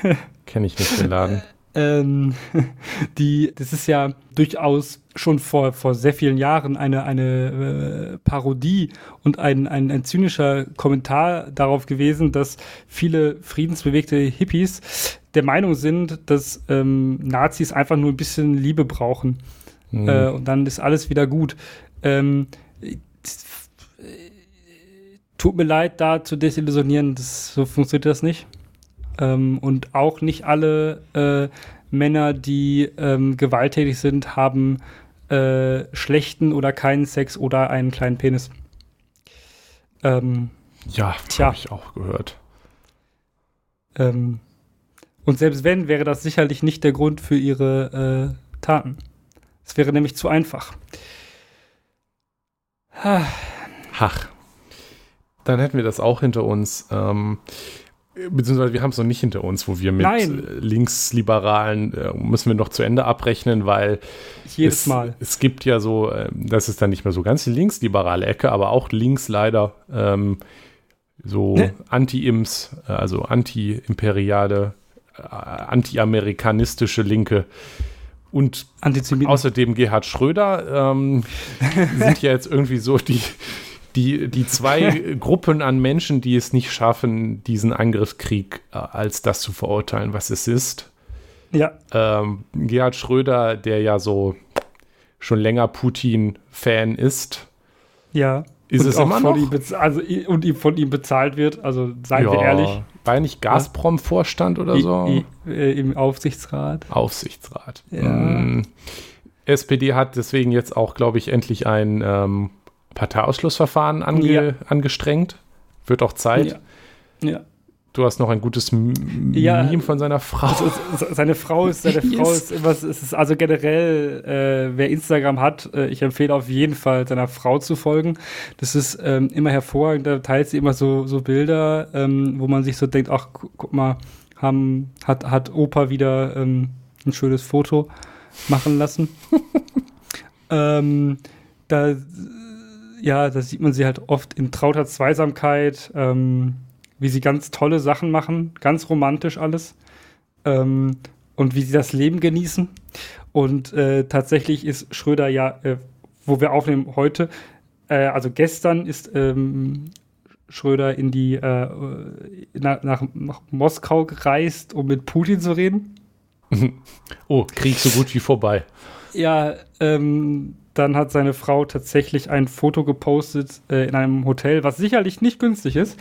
*laughs* Kenn ich nicht den Laden. Ähm, *laughs* die, das ist ja durchaus schon vor, vor sehr vielen Jahren eine, eine äh, Parodie und ein, ein, ein zynischer Kommentar darauf gewesen, dass viele friedensbewegte Hippies der Meinung sind, dass ähm, Nazis einfach nur ein bisschen Liebe brauchen. Mhm. Äh, und dann ist alles wieder gut. Ähm, tut mir leid, da zu desillusionieren, das, so funktioniert das nicht. Ähm, und auch nicht alle äh, Männer, die ähm, gewalttätig sind, haben äh, schlechten oder keinen Sex oder einen kleinen Penis. Ähm, ja, habe ich auch gehört. Ähm, und selbst wenn, wäre das sicherlich nicht der Grund für ihre äh, Taten. Es wäre nämlich zu einfach. Ach, dann hätten wir das auch hinter uns. Ähm, beziehungsweise wir haben es noch nicht hinter uns, wo wir mit Nein. Linksliberalen äh, müssen wir noch zu Ende abrechnen, weil jedes es, Mal. Es gibt ja so, äh, das ist dann nicht mehr so ganz die linksliberale Ecke, aber auch links leider ähm, so ne? Anti-Ims, äh, also anti-imperiale, äh, anti-amerikanistische Linke. Und außerdem Gerhard Schröder ähm, *laughs* sind ja jetzt irgendwie so die, die, die zwei *laughs* Gruppen an Menschen, die es nicht schaffen, diesen Angriffskrieg äh, als das zu verurteilen, was es ist. Ja. Ähm, Gerhard Schröder, der ja so schon länger Putin-Fan ist. Ja. Ist und es immer noch? also, und ihm von ihm bezahlt wird, also seien ja. wir ehrlich. War er nicht Gazprom-Vorstand oder so? I, I, äh, Im Aufsichtsrat. Aufsichtsrat. Ja. Mm. SPD hat deswegen jetzt auch, glaube ich, endlich ein ähm, Parteiausschlussverfahren ange ja. angestrengt. Wird auch Zeit. Ja. ja. Du hast noch ein gutes M ja, Meme von seiner Frau. Also, seine Frau ist, seine *laughs* yes. Frau ist immer, es ist also generell, äh, wer Instagram hat, äh, ich empfehle auf jeden Fall seiner Frau zu folgen. Das ist ähm, immer hervorragend, da teilt sie immer so, so Bilder, ähm, wo man sich so denkt, ach, guck mal, haben, hat, hat Opa wieder ähm, ein schönes Foto machen lassen. *laughs* ähm, da ja, da sieht man sie halt oft in trauter Zweisamkeit, ähm, wie sie ganz tolle Sachen machen, ganz romantisch alles. Ähm, und wie sie das Leben genießen. Und äh, tatsächlich ist Schröder ja, äh, wo wir aufnehmen heute, äh, also gestern ist ähm, Schröder in die äh, nach, nach, nach, Moskau gereist, um mit Putin zu reden. *laughs* Oh, Krieg so gut wie vorbei. Ja, ähm, dann hat seine Frau tatsächlich ein Foto gepostet äh, in einem Hotel, was sicherlich nicht günstig ist,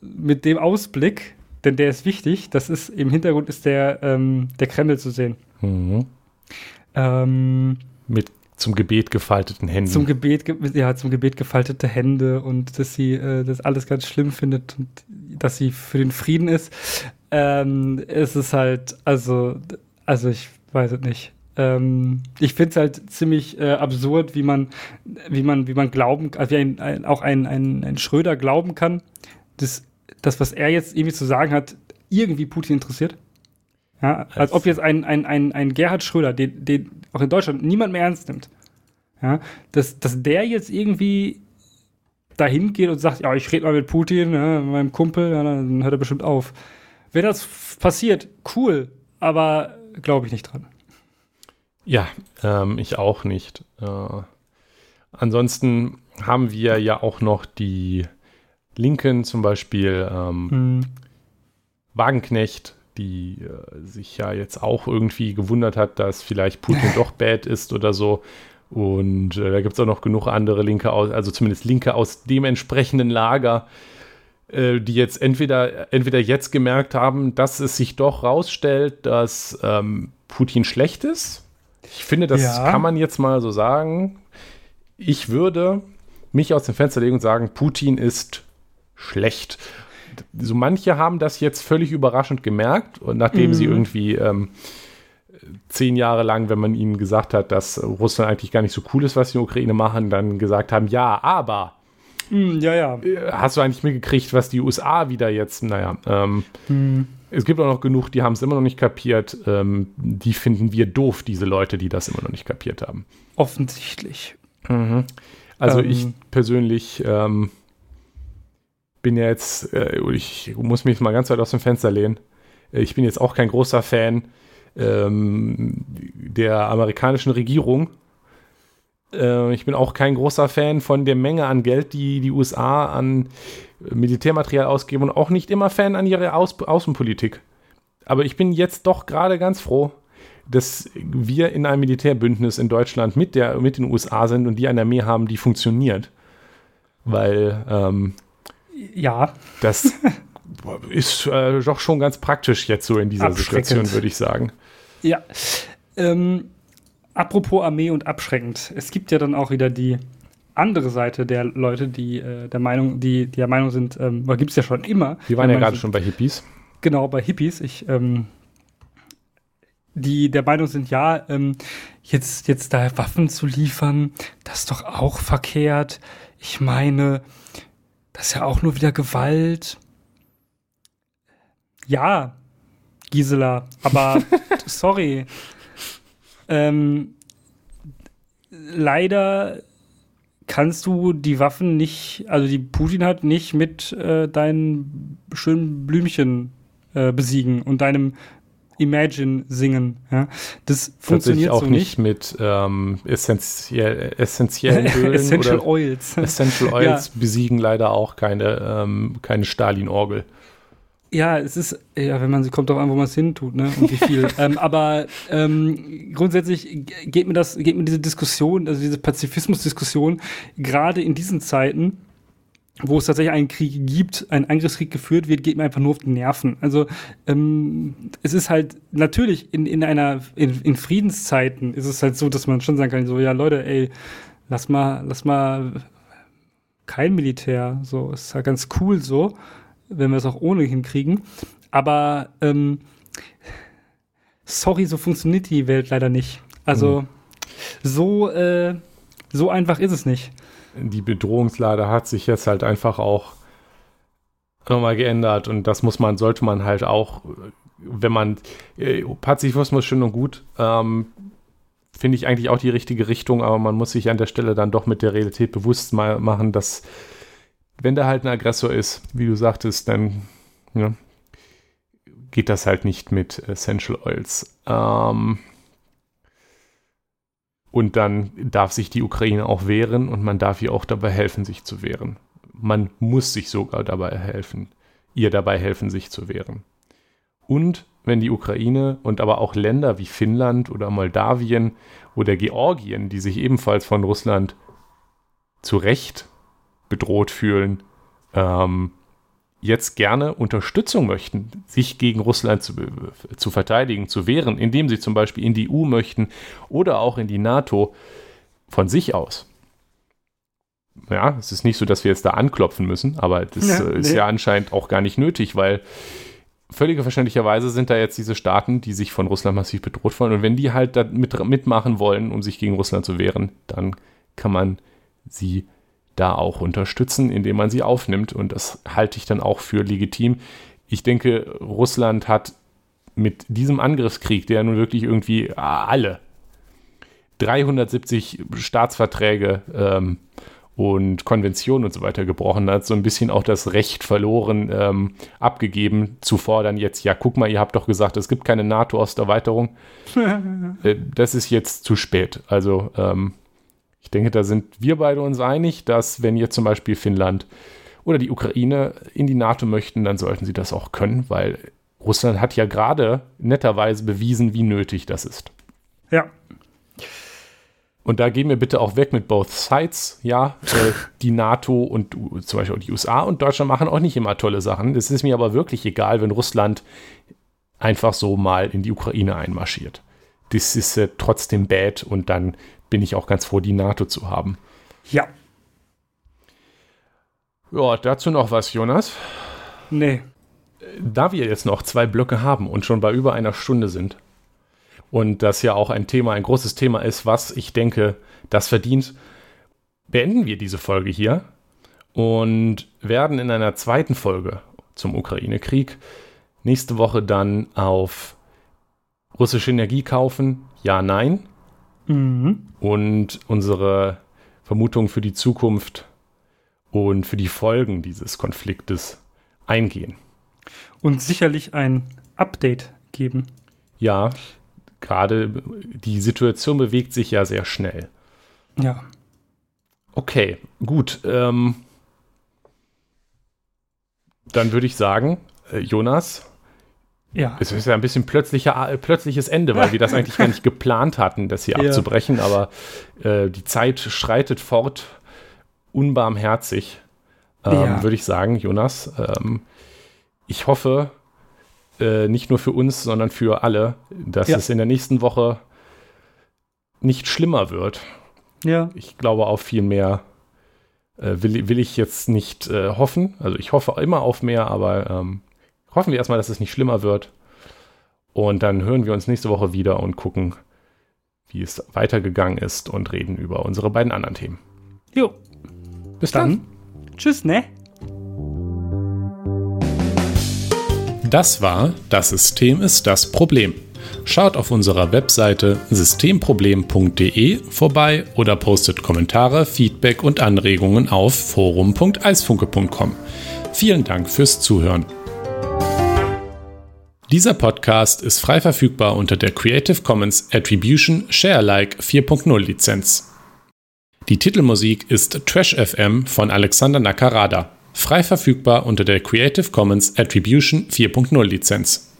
mit dem Ausblick, denn der ist wichtig. Das ist im Hintergrund ist der, ähm, der Kreml zu sehen. Mhm. Ähm, mit zum Gebet gefalteten Händen. Zum Gebet, ja, zum Gebet gefaltete Hände und dass sie äh, das alles ganz schlimm findet und dass sie für den Frieden ist. Ähm, es ist halt, also, also ich weiß es nicht ähm, ich finde es halt ziemlich äh, absurd, wie man, wie man, wie man glauben, also wie ein, ein, auch ein, ein, ein Schröder glauben kann, dass das, was er jetzt irgendwie zu sagen hat, irgendwie Putin interessiert. Ja, als ob jetzt ein, ein, ein, ein Gerhard Schröder, den, den auch in Deutschland niemand mehr ernst nimmt, ja, dass, dass der jetzt irgendwie dahin geht und sagt, ja, ich rede mal mit Putin, ja, mit meinem Kumpel, ja, dann hört er bestimmt auf. Wenn das passiert, cool, aber glaube ich nicht dran. Ja, ähm, ich auch nicht. Äh, ansonsten haben wir ja auch noch die Linken, zum Beispiel ähm, hm. Wagenknecht, die äh, sich ja jetzt auch irgendwie gewundert hat, dass vielleicht Putin *laughs* doch bad ist oder so. Und äh, da gibt es auch noch genug andere Linke aus, also zumindest Linke aus dem entsprechenden Lager, äh, die jetzt entweder, entweder jetzt gemerkt haben, dass es sich doch rausstellt, dass ähm, Putin schlecht ist ich finde, das ja. kann man jetzt mal so sagen. Ich würde mich aus dem Fenster legen und sagen, Putin ist schlecht. So manche haben das jetzt völlig überraschend gemerkt und nachdem mhm. sie irgendwie ähm, zehn Jahre lang, wenn man ihnen gesagt hat, dass Russland eigentlich gar nicht so cool ist, was die Ukraine machen, dann gesagt haben, ja, aber mhm, ja, ja. Äh, hast du eigentlich mitgekriegt, was die USA wieder jetzt, naja, ähm, mhm. Es gibt auch noch genug, die haben es immer noch nicht kapiert. Ähm, die finden wir doof, diese Leute, die das immer noch nicht kapiert haben. Offensichtlich. Mhm. Also ähm. ich persönlich ähm, bin ja jetzt, äh, ich muss mich mal ganz weit aus dem Fenster lehnen. Äh, ich bin jetzt auch kein großer Fan ähm, der amerikanischen Regierung. Äh, ich bin auch kein großer Fan von der Menge an Geld, die die USA an Militärmaterial ausgeben und auch nicht immer Fan an ihrer Aus Außenpolitik. aber ich bin jetzt doch gerade ganz froh, dass wir in einem Militärbündnis in Deutschland mit, der, mit den USA sind und die eine Armee haben, die funktioniert. Weil ähm, ja. das *laughs* ist äh, doch schon ganz praktisch jetzt so in dieser Situation, würde ich sagen. Ja. Ähm, apropos Armee und abschreckend. Es gibt ja dann auch wieder die andere Seite der Leute, die äh, der Meinung, die, die der Meinung sind, ähm, gibt es ja schon immer. Die waren ja gerade schon bei Hippies. Genau, bei Hippies. Ich ähm, die der Meinung sind, ja, ähm, jetzt, jetzt da Waffen zu liefern, das ist doch auch verkehrt. Ich meine, das ist ja auch nur wieder Gewalt. Ja, Gisela, aber *laughs* sorry. Ähm, leider kannst du die Waffen nicht, also die Putin hat nicht mit äh, deinen schönen Blümchen äh, besiegen und deinem Imagine singen. Ja? Das funktioniert auch so nicht, mit ähm, essentiell, essentiellen *laughs* Ölen Essential Oils. Essential *laughs* Oils ja. besiegen leider auch keine, ähm, keine Stalin-Orgel. Ja, es ist, ja, wenn man sie kommt doch an, wo man es hin tut, ne? Und wie viel. *laughs* ähm, aber ähm, grundsätzlich geht mir das, geht mir diese Diskussion, also diese Pazifismus-Diskussion, gerade in diesen Zeiten, wo es tatsächlich einen Krieg gibt, ein Angriffskrieg geführt wird, geht mir einfach nur auf die Nerven. Also ähm, es ist halt natürlich in, in einer in, in Friedenszeiten ist es halt so, dass man schon sagen kann, so ja Leute, ey, lass mal, lass mal kein Militär, so ist halt ganz cool so, wenn wir es auch ohne hinkriegen. Aber ähm, sorry, so funktioniert die Welt leider nicht. Also mhm. so äh, so einfach ist es nicht die Bedrohungslage hat sich jetzt halt einfach auch nochmal geändert und das muss man, sollte man halt auch, wenn man, äh, Pazifismus schön und gut, ähm, finde ich eigentlich auch die richtige Richtung, aber man muss sich an der Stelle dann doch mit der Realität bewusst machen, dass wenn da halt ein Aggressor ist, wie du sagtest, dann ja, geht das halt nicht mit Essential Oils. Ähm, und dann darf sich die Ukraine auch wehren und man darf ihr auch dabei helfen, sich zu wehren. Man muss sich sogar dabei helfen, ihr dabei helfen, sich zu wehren. Und wenn die Ukraine und aber auch Länder wie Finnland oder Moldawien oder Georgien, die sich ebenfalls von Russland zu Recht bedroht fühlen, ähm, jetzt gerne Unterstützung möchten, sich gegen Russland zu, zu verteidigen, zu wehren, indem sie zum Beispiel in die EU möchten oder auch in die NATO von sich aus. Ja, es ist nicht so, dass wir jetzt da anklopfen müssen, aber das ja, äh, ist nee. ja anscheinend auch gar nicht nötig, weil völlig verständlicherweise sind da jetzt diese Staaten, die sich von Russland massiv bedroht wollen. Und wenn die halt da mit, mitmachen wollen, um sich gegen Russland zu wehren, dann kann man sie da auch unterstützen, indem man sie aufnimmt. Und das halte ich dann auch für legitim. Ich denke, Russland hat mit diesem Angriffskrieg, der nun wirklich irgendwie alle 370 Staatsverträge ähm, und Konventionen und so weiter gebrochen hat, so ein bisschen auch das Recht verloren, ähm, abgegeben, zu fordern jetzt, ja, guck mal, ihr habt doch gesagt, es gibt keine NATO-Osterweiterung. *laughs* äh, das ist jetzt zu spät. Also ähm, ich denke, da sind wir beide uns einig, dass wenn jetzt zum Beispiel Finnland oder die Ukraine in die NATO möchten, dann sollten sie das auch können, weil Russland hat ja gerade netterweise bewiesen, wie nötig das ist. Ja. Und da gehen wir bitte auch weg mit both sides. Ja, äh, *laughs* die NATO und zum Beispiel die USA und Deutschland machen auch nicht immer tolle Sachen. Es ist mir aber wirklich egal, wenn Russland einfach so mal in die Ukraine einmarschiert. Das ist äh, trotzdem bad und dann bin ich auch ganz froh, die NATO zu haben. Ja. Ja, dazu noch was, Jonas? Nee. Da wir jetzt noch zwei Blöcke haben und schon bei über einer Stunde sind und das ja auch ein Thema, ein großes Thema ist, was ich denke, das verdient, beenden wir diese Folge hier und werden in einer zweiten Folge zum Ukraine-Krieg nächste Woche dann auf russische Energie kaufen, ja, nein, mhm. und unsere Vermutungen für die Zukunft und für die Folgen dieses Konfliktes eingehen. Und sicherlich ein Update geben. Ja, gerade die Situation bewegt sich ja sehr schnell. Ja. Okay, gut. Ähm, dann würde ich sagen, äh, Jonas, Ja. Es ist ja ein bisschen plötzlicher, plötzliches Ende, weil wir das eigentlich gar nicht geplant hatten, das hier *laughs* ja. abzubrechen, aber äh, die Zeit schreitet fort, unbarmherzig, ähm, ja. würde ich sagen, Jonas. Ähm, ich hoffe, äh, nicht nur für uns, sondern für alle, dass ja. es in der nächsten Woche nicht schlimmer wird. Ja. Ich glaube auf viel mehr äh, will, will ich jetzt nicht äh, hoffen. Also ich hoffe immer auf mehr, aber ähm, hoffen wir erstmal, dass es nicht schlimmer wird. Und dann hören wir uns nächste Woche wieder und gucken, wie es weitergegangen ist und reden über unsere beiden anderen Themen. Jo. Bis dann. dann. Tschüss, ne? Das war Das System ist das Problem. Schaut auf unserer Webseite systemproblem.de vorbei oder postet Kommentare, Feedback und Anregungen auf forum.eisfunke.com. Vielen Dank fürs Zuhören. Dieser Podcast ist frei verfügbar unter der Creative Commons Attribution Sharealike 4.0 Lizenz. Die Titelmusik ist Trash FM von Alexander Nakarada, frei verfügbar unter der Creative Commons Attribution 4.0 Lizenz.